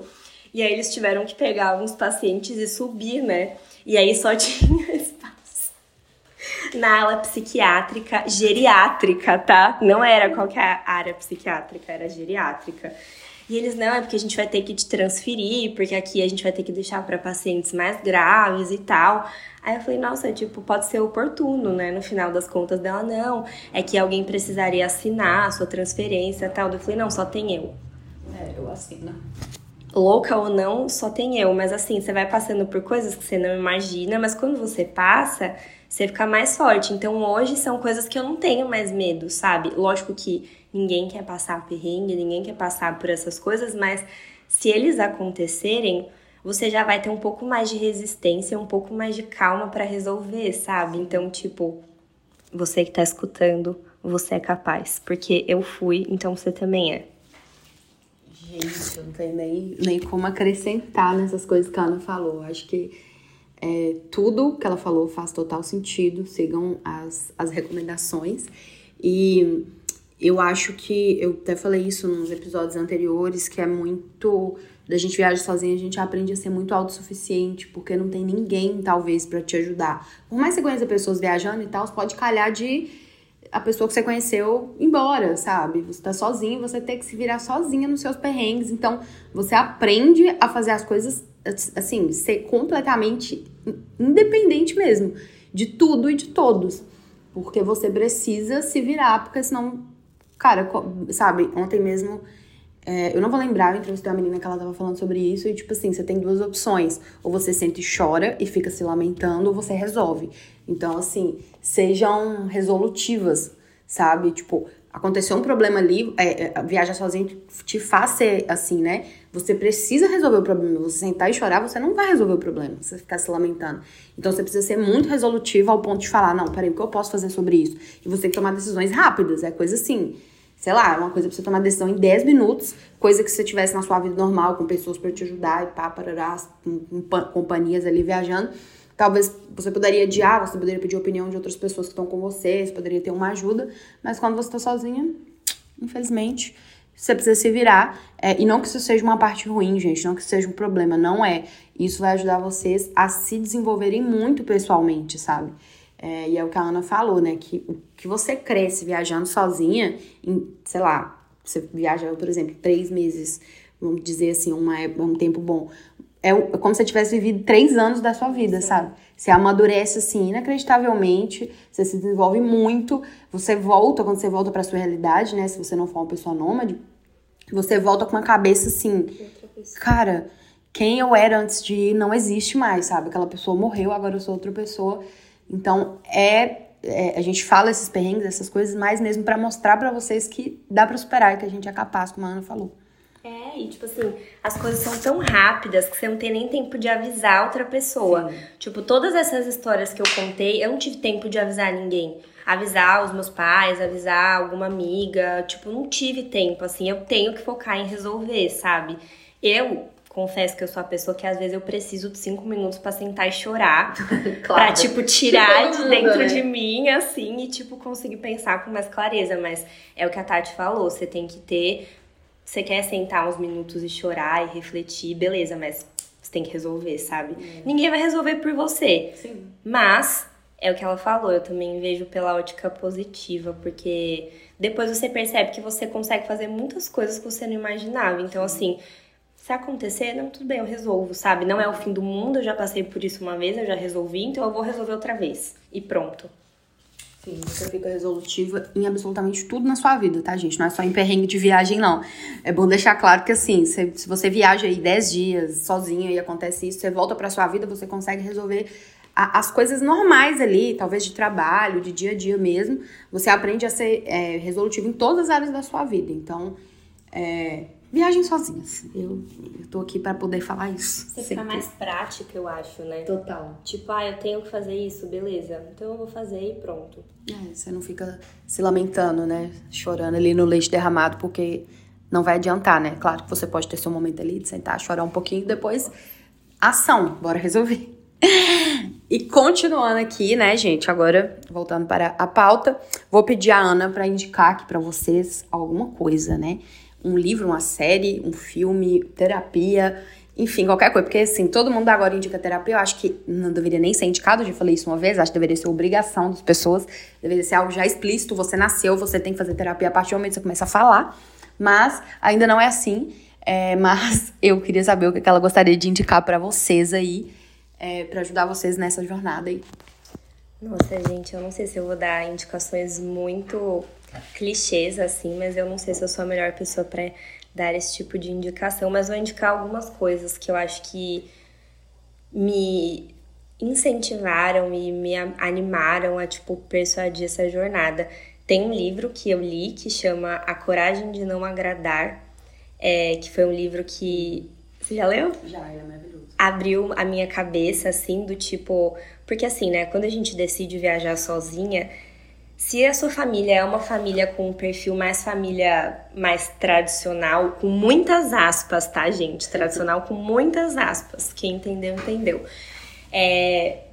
E aí eles tiveram que pegar alguns pacientes e subir, né? E aí só tinha espaço na ala psiquiátrica geriátrica, tá? Não era qualquer área psiquiátrica, era geriátrica. E eles, não, é porque a gente vai ter que te transferir, porque aqui a gente vai ter que deixar para pacientes mais graves e tal. Aí eu falei, nossa, tipo, pode ser oportuno, né? No final das contas dela, não, é que alguém precisaria assinar a sua transferência e tal. Eu falei, não, só tem eu. É, eu assino. Louca ou não, só tem eu. Mas assim, você vai passando por coisas que você não imagina, mas quando você passa, você fica mais forte. Então hoje são coisas que eu não tenho mais medo, sabe? Lógico que ninguém quer passar perrengue, ninguém quer passar por essas coisas, mas se eles acontecerem, você já vai ter um pouco mais de resistência, um pouco mais de calma para resolver, sabe? Então, tipo, você que tá escutando, você é capaz, porque eu fui, então você também é. Gente, eu não tenho nem, nem como acrescentar nessas coisas que a Ana falou. Acho que é, tudo que ela falou faz total sentido. Sigam as, as recomendações. E eu acho que eu até falei isso nos episódios anteriores, que é muito da gente viaja sozinha, a gente aprende a ser muito autossuficiente, porque não tem ninguém, talvez, para te ajudar. Por mais que você conheça pessoas viajando e tal, pode calhar de a pessoa que você conheceu embora, sabe? Você tá sozinho, você tem que se virar sozinha nos seus perrengues. Então, você aprende a fazer as coisas, assim, ser completamente independente mesmo de tudo e de todos. Porque você precisa se virar, porque senão, cara, sabe, ontem mesmo é, eu não vou lembrar, eu entrevistei uma menina que ela tava falando sobre isso, e tipo assim, você tem duas opções. Ou você sente e chora e fica se lamentando, ou você resolve. Então, assim, sejam resolutivas, sabe? Tipo, aconteceu um problema ali, é, é, viajar sozinho te faz ser assim, né? Você precisa resolver o problema. Você sentar e chorar, você não vai resolver o problema, você ficar se lamentando. Então você precisa ser muito resolutivo ao ponto de falar: não, peraí, o que eu posso fazer sobre isso? E você tem que tomar decisões rápidas, é coisa assim sei lá, é uma coisa pra você tomar decisão em 10 minutos, coisa que você tivesse na sua vida normal, com pessoas para te ajudar e pá, parará, com, com companhias ali viajando. Talvez você poderia adiar, você poderia pedir opinião de outras pessoas que estão com você, você poderia ter uma ajuda, mas quando você tá sozinha, infelizmente, você precisa se virar. É, e não que isso seja uma parte ruim, gente, não que isso seja um problema, não é. Isso vai ajudar vocês a se desenvolverem muito pessoalmente, sabe? É, e é o que a Ana falou, né? Que o que você cresce viajando sozinha, em, sei lá, você viaja, por exemplo, três meses, vamos dizer assim, uma, um tempo bom. É, é como se você tivesse vivido três anos da sua vida, Sim. sabe? Você amadurece assim inacreditavelmente, você se desenvolve muito, você volta, quando você volta para sua realidade, né? Se você não for uma pessoa nômade, você volta com uma cabeça assim, cara, quem eu era antes de ir não existe mais, sabe? Aquela pessoa morreu, agora eu sou outra pessoa. Então, é, é, a gente fala esses perrengues, essas coisas, mais mesmo para mostrar para vocês que dá para superar, que a gente é capaz, como a Ana falou. É, e tipo assim, as coisas são tão rápidas que você não tem nem tempo de avisar outra pessoa. Sim. Tipo, todas essas histórias que eu contei, eu não tive tempo de avisar ninguém. Avisar os meus pais, avisar alguma amiga, tipo, não tive tempo, assim, eu tenho que focar em resolver, sabe? Eu confesso que eu sou a pessoa que às vezes eu preciso de cinco minutos para sentar e chorar. claro. Pra, tipo, tirar de dentro né? de mim, assim, e, tipo, conseguir pensar com mais clareza. Mas é o que a Tati falou, você tem que ter. Você quer sentar uns minutos e chorar e refletir, beleza, mas você tem que resolver, sabe? É. Ninguém vai resolver por você. Sim. Mas é o que ela falou, eu também vejo pela ótica positiva, porque depois você percebe que você consegue fazer muitas coisas que você não imaginava. Então, assim, se acontecer, não, tudo bem, eu resolvo, sabe? Não é o fim do mundo, eu já passei por isso uma vez, eu já resolvi, então eu vou resolver outra vez. E pronto. Sim, você fica resolutiva em absolutamente tudo na sua vida, tá, gente? Não é só em perrengue de viagem, não. É bom deixar claro que, assim, se, se você viaja aí 10 dias sozinha e acontece isso, você volta pra sua vida, você consegue resolver a, as coisas normais ali, talvez de trabalho, de dia a dia mesmo. Você aprende a ser é, resolutivo em todas as áreas da sua vida. Então, é, Viagem sozinhas. Eu, eu tô aqui para poder falar isso. Você fica mais prática, eu acho, né? Total. Tipo, ah, eu tenho que fazer isso, beleza. Então eu vou fazer e pronto. É, você não fica se lamentando, né? Chorando ali no leite derramado, porque não vai adiantar, né? Claro que você pode ter seu momento ali de sentar, chorar um pouquinho, depois ação, bora resolver. E continuando aqui, né, gente? Agora, voltando para a pauta, vou pedir a Ana para indicar aqui para vocês alguma coisa, né? Um livro, uma série, um filme, terapia, enfim, qualquer coisa. Porque, assim, todo mundo agora indica terapia. Eu acho que não deveria nem ser indicado, já falei isso uma vez. Acho que deveria ser obrigação das pessoas. Deveria ser algo já explícito. Você nasceu, você tem que fazer terapia a partir do momento que você começa a falar. Mas ainda não é assim. É, mas eu queria saber o que ela gostaria de indicar para vocês aí, é, para ajudar vocês nessa jornada aí. Nossa, gente, eu não sei se eu vou dar indicações muito clichês, assim, mas eu não sei se eu sou a melhor pessoa para dar esse tipo de indicação, mas vou indicar algumas coisas que eu acho que me incentivaram e me animaram a, tipo, persuadir essa jornada. Tem um livro que eu li que chama A Coragem de Não Agradar, é, que foi um livro que. Você já leu? Já, é maravilhoso. Abriu a minha cabeça, assim, do tipo. Porque, assim, né, quando a gente decide viajar sozinha, se a sua família é uma família com um perfil mais família mais tradicional, com muitas aspas, tá, gente? Tradicional com muitas aspas. Quem entendeu, entendeu. É,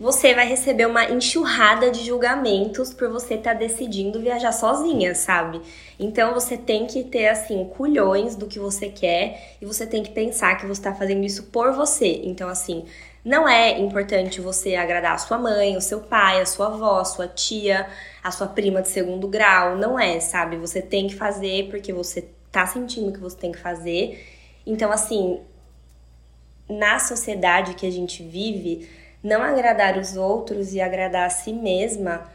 você vai receber uma enxurrada de julgamentos por você estar tá decidindo viajar sozinha, sabe? Então você tem que ter assim culhões do que você quer e você tem que pensar que você está fazendo isso por você. Então assim, não é importante você agradar a sua mãe, o seu pai, a sua avó, a sua tia, a sua prima de segundo grau, não é, sabe? Você tem que fazer porque você tá sentindo que você tem que fazer. Então assim, na sociedade que a gente vive, não agradar os outros e agradar a si mesma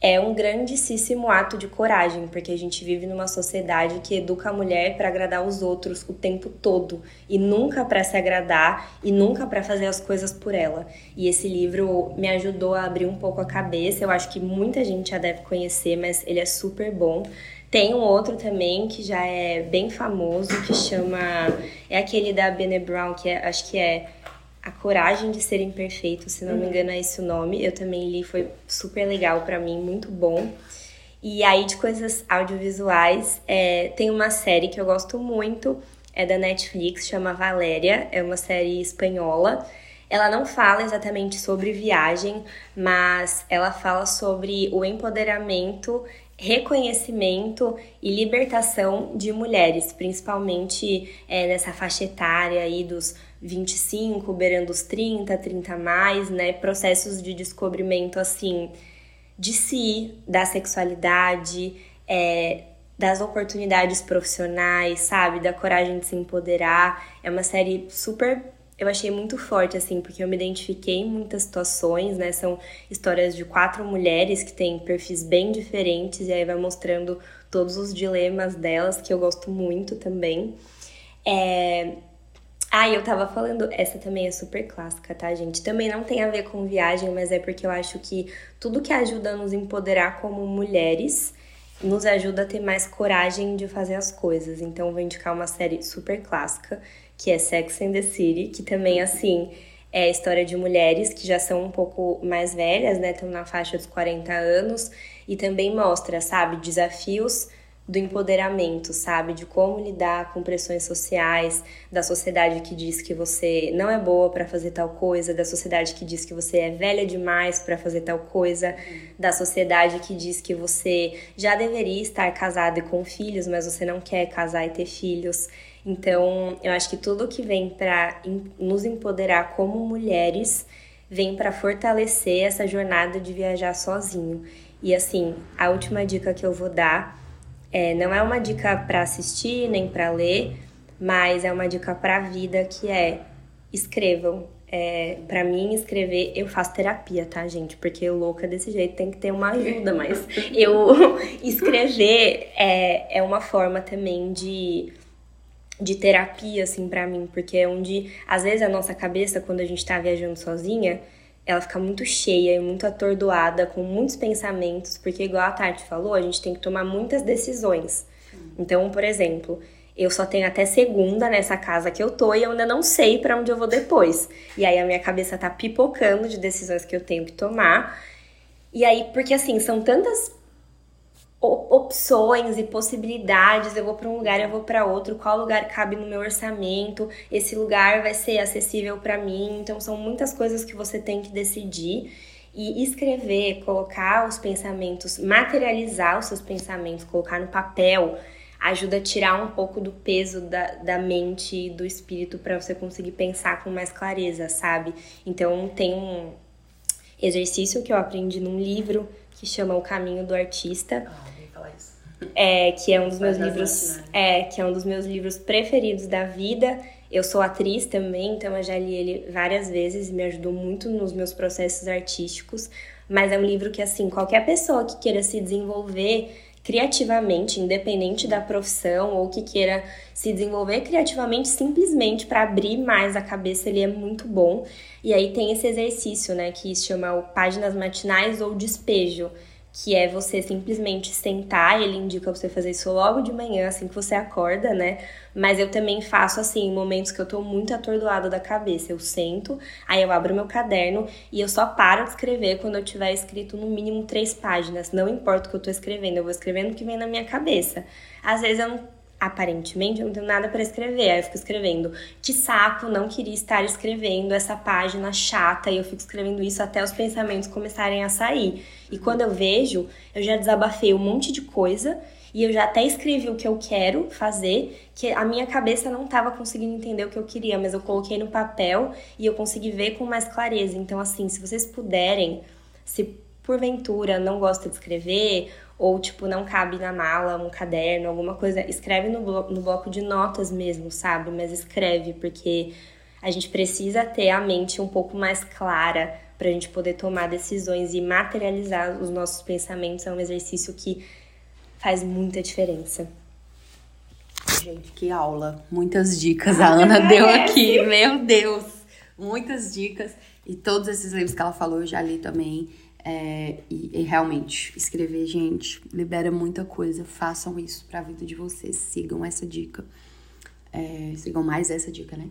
é um grandíssimo ato de coragem, porque a gente vive numa sociedade que educa a mulher para agradar os outros o tempo todo e nunca para se agradar e nunca para fazer as coisas por ela. E esse livro me ajudou a abrir um pouco a cabeça. Eu acho que muita gente já deve conhecer, mas ele é super bom. Tem um outro também que já é bem famoso que chama é aquele da Bene Brown que é, acho que é a Coragem de Ser Imperfeito, se não me uhum. engano é esse o nome. Eu também li, foi super legal para mim, muito bom. E aí, de coisas audiovisuais, é, tem uma série que eu gosto muito, é da Netflix, chama Valéria, é uma série espanhola. Ela não fala exatamente sobre viagem, mas ela fala sobre o empoderamento reconhecimento e libertação de mulheres, principalmente é, nessa faixa etária aí dos 25, beirando os 30, 30 mais, né? Processos de descobrimento assim de si, da sexualidade, é, das oportunidades profissionais, sabe? Da coragem de se empoderar. É uma série super eu achei muito forte, assim, porque eu me identifiquei em muitas situações, né? São histórias de quatro mulheres que têm perfis bem diferentes, e aí vai mostrando todos os dilemas delas, que eu gosto muito também. É... Ah, eu tava falando, essa também é super clássica, tá, gente? Também não tem a ver com viagem, mas é porque eu acho que tudo que ajuda a nos empoderar como mulheres nos ajuda a ter mais coragem de fazer as coisas. Então, vou indicar uma série super clássica que é Sex and the City, que também, assim, é a história de mulheres que já são um pouco mais velhas, né? Estão na faixa dos 40 anos, e também mostra, sabe, desafios do empoderamento, sabe? De como lidar com pressões sociais, da sociedade que diz que você não é boa para fazer tal coisa, da sociedade que diz que você é velha demais para fazer tal coisa, da sociedade que diz que você já deveria estar casada e com filhos, mas você não quer casar e ter filhos. Então, eu acho que tudo que vem para nos empoderar como mulheres vem para fortalecer essa jornada de viajar sozinho. E assim, a última dica que eu vou dar é, não é uma dica para assistir nem para ler, mas é uma dica para a vida que é escrevam. É, para mim, escrever, eu faço terapia, tá, gente? Porque eu louca desse jeito tem que ter uma ajuda, mas eu escrever é, é uma forma também de de terapia, assim, para mim, porque é onde, às vezes, a nossa cabeça, quando a gente tá viajando sozinha, ela fica muito cheia e muito atordoada, com muitos pensamentos, porque, igual a Tati falou, a gente tem que tomar muitas decisões. Então, por exemplo, eu só tenho até segunda nessa casa que eu tô e eu ainda não sei para onde eu vou depois. E aí a minha cabeça tá pipocando de decisões que eu tenho que tomar. E aí, porque assim, são tantas opções e possibilidades. Eu vou para um lugar, eu vou para outro. Qual lugar cabe no meu orçamento? Esse lugar vai ser acessível para mim. Então são muitas coisas que você tem que decidir e escrever, colocar os pensamentos, materializar os seus pensamentos, colocar no papel, ajuda a tirar um pouco do peso da, da mente e do espírito para você conseguir pensar com mais clareza, sabe? Então tem um exercício que eu aprendi num livro que chama O Caminho do Artista. Ah, falar isso. É, que é um dos meus livros, né? é, que é um dos meus livros preferidos da vida. Eu sou atriz também, então eu já li ele várias vezes e me ajudou muito nos meus processos artísticos. Mas é um livro que, assim, qualquer pessoa que queira se desenvolver criativamente, independente da profissão, ou que queira se desenvolver criativamente simplesmente para abrir mais a cabeça, ele é muito bom. E aí tem esse exercício, né, que se chama o páginas matinais ou despejo, que é você simplesmente sentar, ele indica você fazer isso logo de manhã, assim que você acorda, né? Mas eu também faço assim, em momentos que eu tô muito atordoada da cabeça. Eu sento, aí eu abro meu caderno e eu só paro de escrever quando eu tiver escrito no mínimo três páginas. Não importa o que eu tô escrevendo, eu vou escrevendo o que vem na minha cabeça. Às vezes eu não aparentemente eu não tenho nada para escrever. Aí eu fico escrevendo. Que saco, não queria estar escrevendo essa página chata. E eu fico escrevendo isso até os pensamentos começarem a sair. E quando eu vejo, eu já desabafei um monte de coisa. E eu já até escrevi o que eu quero fazer, que a minha cabeça não estava conseguindo entender o que eu queria, mas eu coloquei no papel e eu consegui ver com mais clareza. Então, assim, se vocês puderem, se porventura não gosta de escrever ou tipo não cabe na mala um caderno, alguma coisa, escreve no, blo no bloco de notas mesmo, sabe? Mas escreve porque a gente precisa ter a mente um pouco mais clara para a gente poder tomar decisões e materializar os nossos pensamentos. É um exercício que faz muita diferença. Gente, que aula! Muitas dicas a Ana deu aqui, meu Deus! Muitas dicas. E todos esses livros que ela falou eu já li também. É, e, e, realmente, escrever, gente, libera muita coisa. Façam isso para a vida de vocês. Sigam essa dica. É, sigam mais essa dica, né?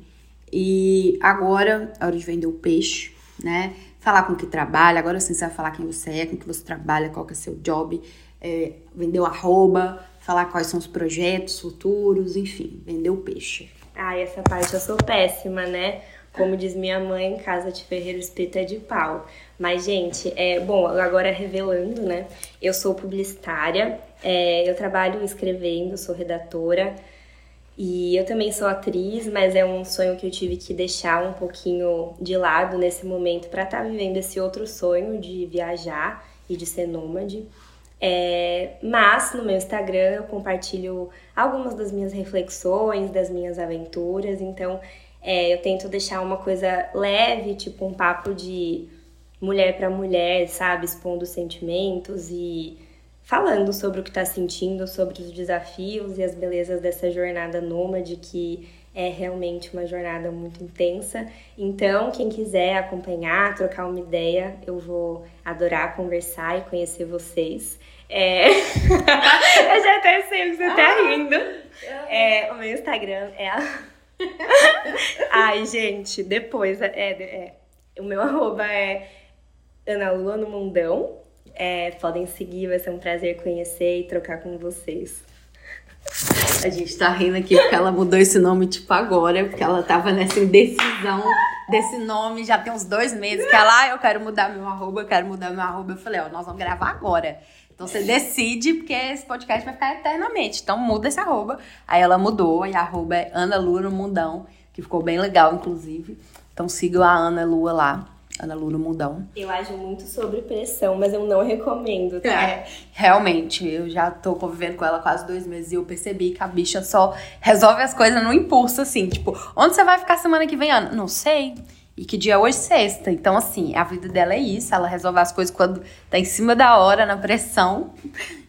E agora é hora de vender o peixe, né? Falar com que trabalha. Agora sim você vai falar quem você é, com que você trabalha, qual que é seu job. É, vender o arroba, falar quais são os projetos futuros, enfim, vender o peixe. Ah, essa parte eu sou péssima, né? Como diz minha mãe, casa de ferreiro espírito é de pau. Mas, gente, é bom, agora revelando, né? Eu sou publicitária, é, eu trabalho escrevendo, sou redatora. E eu também sou atriz, mas é um sonho que eu tive que deixar um pouquinho de lado nesse momento para estar tá vivendo esse outro sonho de viajar e de ser nômade. É, mas no meu Instagram eu compartilho algumas das minhas reflexões, das minhas aventuras, então é, eu tento deixar uma coisa leve, tipo um papo de mulher para mulher, sabe? Expondo sentimentos e falando sobre o que está sentindo, sobre os desafios e as belezas dessa jornada nômade que é realmente uma jornada muito intensa. Então, quem quiser acompanhar, trocar uma ideia, eu vou adorar conversar e conhecer vocês. É... eu já até sei que você tá ah. rindo. É, o meu Instagram é a... Ai, gente, depois é, é, o meu arroba é Ana Lua no Mundão. É, podem seguir, vai ser um prazer conhecer e trocar com vocês. A gente tá rindo aqui porque ela mudou esse nome, tipo, agora, porque ela tava nessa indecisão desse nome já tem uns dois meses. Que ela, ah, eu quero mudar meu arroba, eu quero mudar meu arroba. Eu falei, ó, nós vamos gravar agora. Então você decide, porque esse podcast vai ficar eternamente. Então muda esse arroba. Aí ela mudou, e a arroba é Ana Lua no Mundão, que ficou bem legal, inclusive. Então sigam a Ana Lua lá. Ana Lula Mundão. Eu acho muito sobre pressão, mas eu não recomendo, tá? É, realmente, eu já tô convivendo com ela quase dois meses e eu percebi que a bicha só resolve as coisas no impulso, assim. Tipo, onde você vai ficar semana que vem, Ana? Não sei. E que dia é hoje? Sexta. Então, assim, a vida dela é isso. Ela resolve as coisas quando tá em cima da hora, na pressão.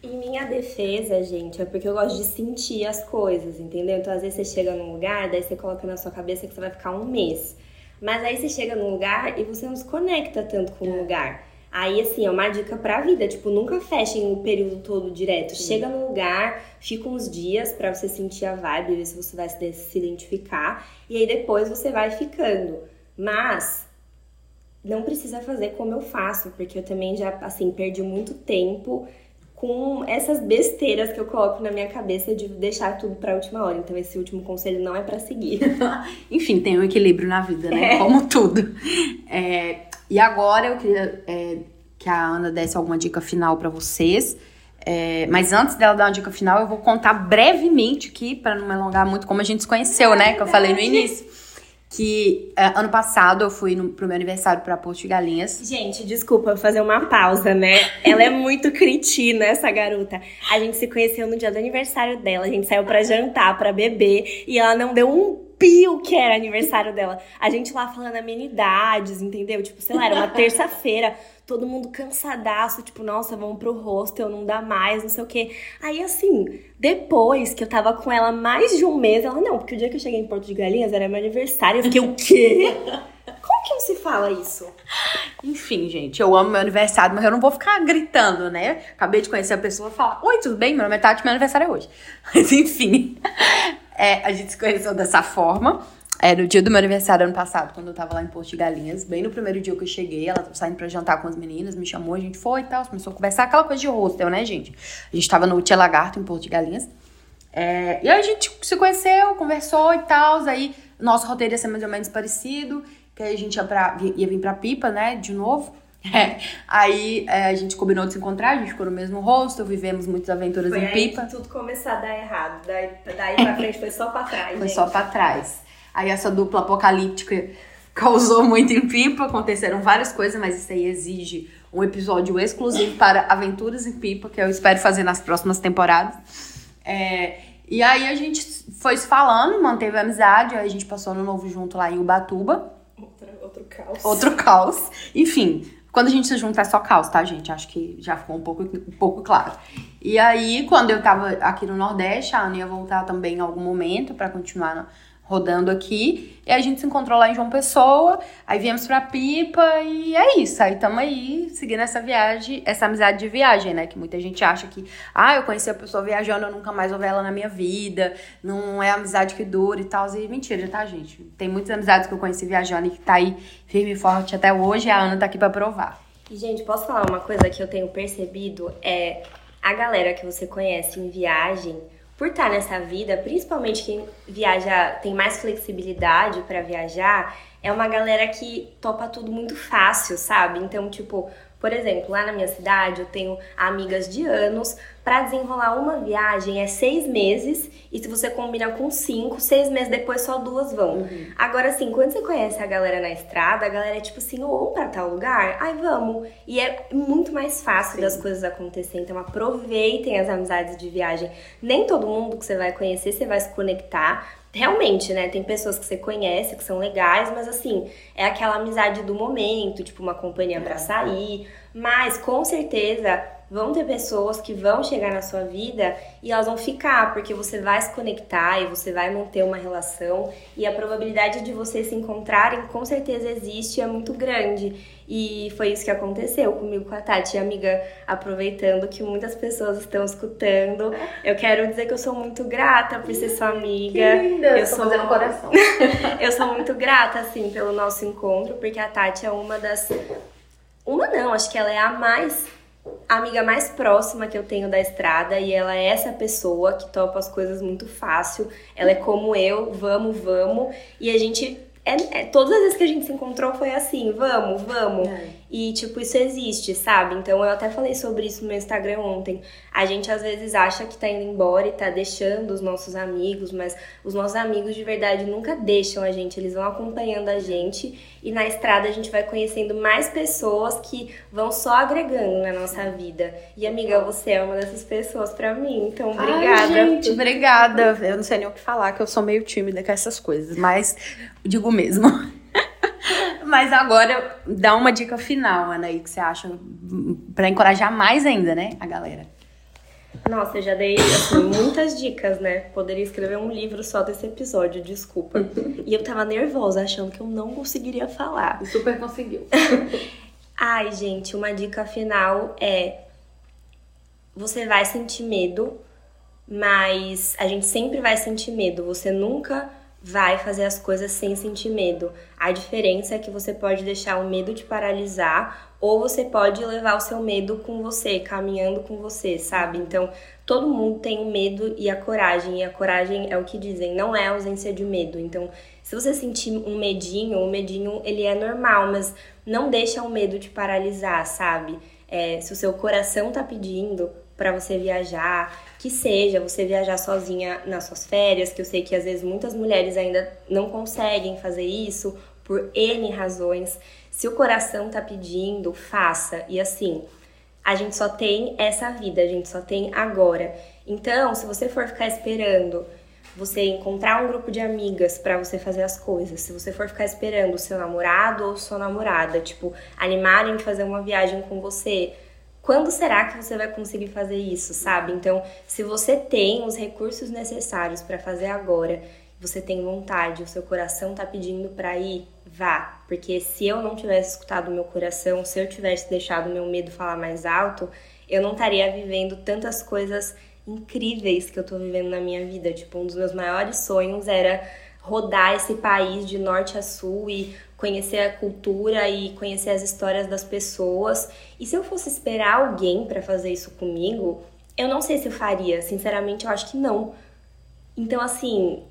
Em minha defesa, gente, é porque eu gosto de sentir as coisas, entendeu? Então, às vezes você chega num lugar, daí você coloca na sua cabeça que você vai ficar um mês. Mas aí você chega num lugar e você não se conecta tanto com o é. lugar. Aí, assim, é uma dica pra vida. Tipo, nunca fechem o período todo direto. Sim. Chega no lugar, fica uns dias para você sentir a vibe, ver se você vai se, se identificar. E aí depois você vai ficando. Mas não precisa fazer como eu faço, porque eu também já, assim, perdi muito tempo com essas besteiras que eu coloco na minha cabeça de deixar tudo para a última hora. Então esse último conselho não é para seguir. Enfim, tem um equilíbrio na vida, né? É. Como tudo. É, e agora eu queria é, que a Ana desse alguma dica final para vocês. É, mas antes dela dar uma dica final, eu vou contar brevemente aqui, para não me alongar muito, como a gente se conheceu, né? Que eu falei no início que uh, ano passado eu fui no, pro meu aniversário pra Porto de Galinhas. Gente, desculpa, fazer uma pausa, né? Ela é muito critina, essa garota. A gente se conheceu no dia do aniversário dela, a gente saiu para jantar, para beber, e ela não deu um pio que era aniversário dela. A gente lá falando amenidades, entendeu? Tipo, sei lá, era uma terça-feira todo mundo cansadaço, tipo, nossa, vamos pro hostel, não dá mais, não sei o quê. Aí, assim, depois que eu tava com ela mais de um mês, ela, não, porque o dia que eu cheguei em Porto de Galinhas era meu aniversário. Eu fiquei, o quê? Como que não se fala isso? Enfim, gente, eu amo meu aniversário, mas eu não vou ficar gritando, né? Acabei de conhecer a pessoa e falar: Oi, tudo bem? Meu nome é Tati, meu aniversário é hoje. Mas enfim, é, a gente se conheceu dessa forma. É, no dia do meu aniversário ano passado, quando eu tava lá em Porto de Galinhas, bem no primeiro dia que eu cheguei, ela tava saindo pra jantar com as meninas, me chamou, a gente foi e tal, começou a conversar, aquela coisa de hostel, né, gente? A gente tava no Tia Lagarto, em Porto de Galinhas. É, e aí a gente se conheceu, conversou e tal, aí nosso roteiro ia ser mais ou menos parecido, que aí a gente ia, pra, ia vir pra Pipa, né, de novo. É, aí é, a gente combinou de se encontrar, a gente ficou no mesmo hostel, vivemos muitas aventuras foi em Pipa. Que tudo começou a dar errado, daí, daí pra frente foi só pra trás. Foi gente. só pra trás. Aí essa dupla apocalíptica causou muito em Pipa, aconteceram várias coisas, mas isso aí exige um episódio exclusivo para Aventuras em Pipa, que eu espero fazer nas próximas temporadas. É, e aí a gente foi se falando, manteve a amizade, aí a gente passou no novo junto lá em Ubatuba. Outro caos. Outro caos. Enfim, quando a gente se junta é só caos, tá, gente? Acho que já ficou um pouco, um pouco claro. E aí, quando eu tava aqui no Nordeste, a Ana ia voltar também em algum momento para continuar rodando aqui. E a gente se encontrou lá em João Pessoa, aí viemos pra Pipa e é isso. Aí tamo aí seguindo essa viagem, essa amizade de viagem, né? Que muita gente acha que, ah, eu conheci a pessoa viajando, eu nunca mais vou ela na minha vida, não é amizade que dura e tal. E mentira, tá, gente? Tem muitas amizades que eu conheci viajando e que tá aí firme e forte até hoje, e a Ana tá aqui pra provar. E, gente, posso falar uma coisa que eu tenho percebido? É a galera que você conhece em viagem por estar nessa vida, principalmente quem viaja, tem mais flexibilidade para viajar, é uma galera que topa tudo muito fácil, sabe? Então, tipo, por exemplo, lá na minha cidade eu tenho amigas de anos. Para desenrolar uma viagem é seis meses e se você combina com cinco, seis meses depois só duas vão. Uhum. Agora, assim, quando você conhece a galera na estrada, a galera é tipo assim, ou pra tal lugar, ai vamos. E é muito mais fácil Sim. das coisas acontecerem. Então aproveitem as amizades de viagem. Nem todo mundo que você vai conhecer você vai se conectar, Realmente, né? Tem pessoas que você conhece que são legais, mas assim, é aquela amizade do momento, tipo uma companhia para sair. Mas com certeza vão ter pessoas que vão chegar na sua vida e elas vão ficar, porque você vai se conectar e você vai manter uma relação e a probabilidade de vocês se encontrarem com certeza existe, é muito grande. E foi isso que aconteceu comigo com a Tati, amiga, aproveitando que muitas pessoas estão escutando. Eu quero dizer que eu sou muito grata por ser sua amiga. Que linda, eu sou fazendo coração. eu sou muito grata assim pelo nosso encontro, porque a Tati é uma das uma não, acho que ela é a mais a amiga mais próxima que eu tenho da estrada e ela é essa pessoa que topa as coisas muito fácil. Ela é como eu, vamos, vamos. E a gente é, é, todas as vezes que a gente se encontrou foi assim, vamos, vamos. É. E, tipo, isso existe, sabe? Então, eu até falei sobre isso no meu Instagram ontem. A gente, às vezes, acha que tá indo embora e tá deixando os nossos amigos, mas os nossos amigos, de verdade, nunca deixam a gente. Eles vão acompanhando a gente e na estrada a gente vai conhecendo mais pessoas que vão só agregando na nossa vida. E, amiga, você é uma dessas pessoas para mim, então, obrigada. Ai, gente, obrigada. Eu não sei nem o que falar, que eu sou meio tímida com essas coisas, mas digo mesmo. Mas agora, dá uma dica final, Ana, aí, que você acha, para encorajar mais ainda, né, a galera. Nossa, eu já dei assim, muitas dicas, né? Poderia escrever um livro só desse episódio, desculpa. E eu tava nervosa, achando que eu não conseguiria falar. E super conseguiu. Ai, gente, uma dica final é: você vai sentir medo, mas a gente sempre vai sentir medo. Você nunca vai fazer as coisas sem sentir medo. A diferença é que você pode deixar o medo te paralisar ou você pode levar o seu medo com você, caminhando com você, sabe? Então, todo mundo tem o medo e a coragem, e a coragem é o que dizem, não é ausência de medo. Então, se você sentir um medinho, o medinho ele é normal, mas não deixa o medo te paralisar, sabe? É, se o seu coração tá pedindo para você viajar, que seja você viajar sozinha nas suas férias, que eu sei que às vezes muitas mulheres ainda não conseguem fazer isso por N razões. Se o coração tá pedindo, faça. E assim, a gente só tem essa vida, a gente só tem agora. Então, se você for ficar esperando você encontrar um grupo de amigas para você fazer as coisas, se você for ficar esperando o seu namorado ou sua namorada, tipo, animarem de fazer uma viagem com você, quando será que você vai conseguir fazer isso, sabe? Então, se você tem os recursos necessários para fazer agora você tem vontade, o seu coração tá pedindo para ir, vá. Porque se eu não tivesse escutado o meu coração, se eu tivesse deixado o meu medo falar mais alto, eu não estaria vivendo tantas coisas incríveis que eu tô vivendo na minha vida. Tipo, um dos meus maiores sonhos era rodar esse país de norte a sul e conhecer a cultura e conhecer as histórias das pessoas. E se eu fosse esperar alguém para fazer isso comigo, eu não sei se eu faria. Sinceramente, eu acho que não. Então, assim,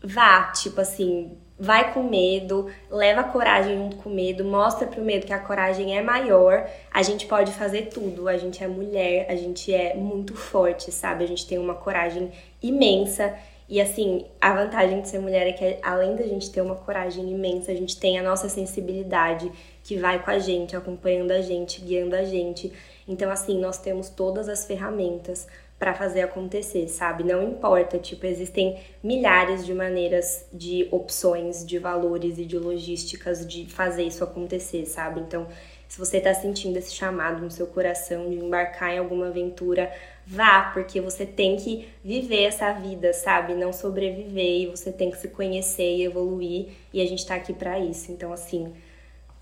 vá, tipo assim, vai com medo, leva a coragem junto com medo, mostra pro medo que a coragem é maior, a gente pode fazer tudo, a gente é mulher, a gente é muito forte, sabe? A gente tem uma coragem imensa. E assim, a vantagem de ser mulher é que além da gente ter uma coragem imensa, a gente tem a nossa sensibilidade que vai com a gente, acompanhando a gente, guiando a gente. Então assim, nós temos todas as ferramentas para fazer acontecer, sabe? Não importa, tipo, existem milhares de maneiras, de opções, de valores e de logísticas de fazer isso acontecer, sabe? Então, se você tá sentindo esse chamado no seu coração de embarcar em alguma aventura, vá, porque você tem que viver essa vida, sabe? Não sobreviver e você tem que se conhecer e evoluir, e a gente tá aqui para isso. Então, assim,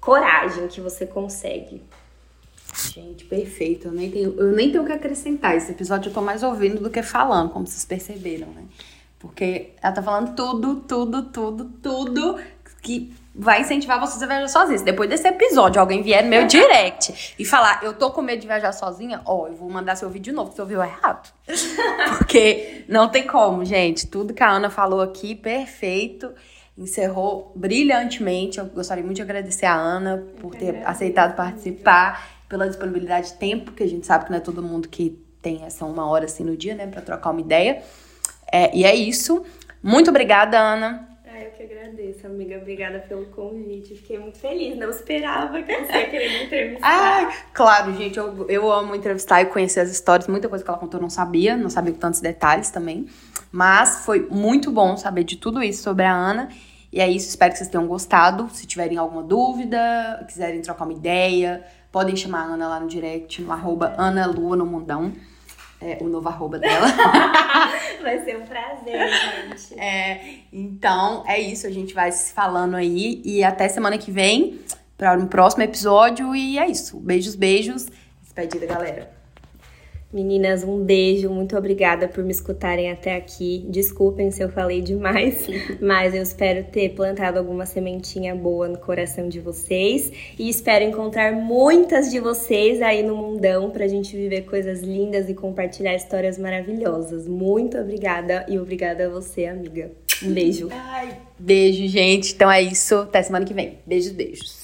coragem que você consegue. Gente, perfeito. Eu nem, tenho, eu nem tenho o que acrescentar. Esse episódio eu tô mais ouvindo do que falando, como vocês perceberam, né? Porque ela tá falando tudo, tudo, tudo, tudo que vai incentivar vocês a viajar sozinhos. Depois desse episódio, alguém vier no meu direct e falar, eu tô com medo de viajar sozinha, ó, eu vou mandar seu vídeo de novo, você ouviu errado. Porque não tem como, gente. Tudo que a Ana falou aqui, perfeito. Encerrou brilhantemente. Eu gostaria muito de agradecer a Ana por ter aceitado participar pela disponibilidade de tempo, que a gente sabe que não é todo mundo que tem essa uma hora assim no dia, né, para trocar uma ideia. É, e é isso. Muito obrigada, Ana. Agradeço, amiga. Obrigada pelo convite. Fiquei muito feliz. Não esperava que você ia querer me entrevistar. Ah, claro, gente. Eu, eu amo entrevistar e conhecer as histórias. Muita coisa que ela contou eu não sabia. Não sabia tantos detalhes também. Mas foi muito bom saber de tudo isso sobre a Ana. E é isso. Espero que vocês tenham gostado. Se tiverem alguma dúvida, quiserem trocar uma ideia, Podem chamar a Ana lá no direct, no arroba Ana Lua no Mundão. É, o novo arroba dela. vai ser um prazer, gente. É, então, é isso. A gente vai se falando aí. E até semana que vem para um próximo episódio. E é isso. Beijos, beijos. Despedida, galera. Meninas, um beijo, muito obrigada por me escutarem até aqui. Desculpem se eu falei demais, mas eu espero ter plantado alguma sementinha boa no coração de vocês e espero encontrar muitas de vocês aí no mundão pra gente viver coisas lindas e compartilhar histórias maravilhosas. Muito obrigada e obrigada a você, amiga. Um beijo. Ai, beijo, gente. Então é isso. Até semana que vem. Beijos, beijos.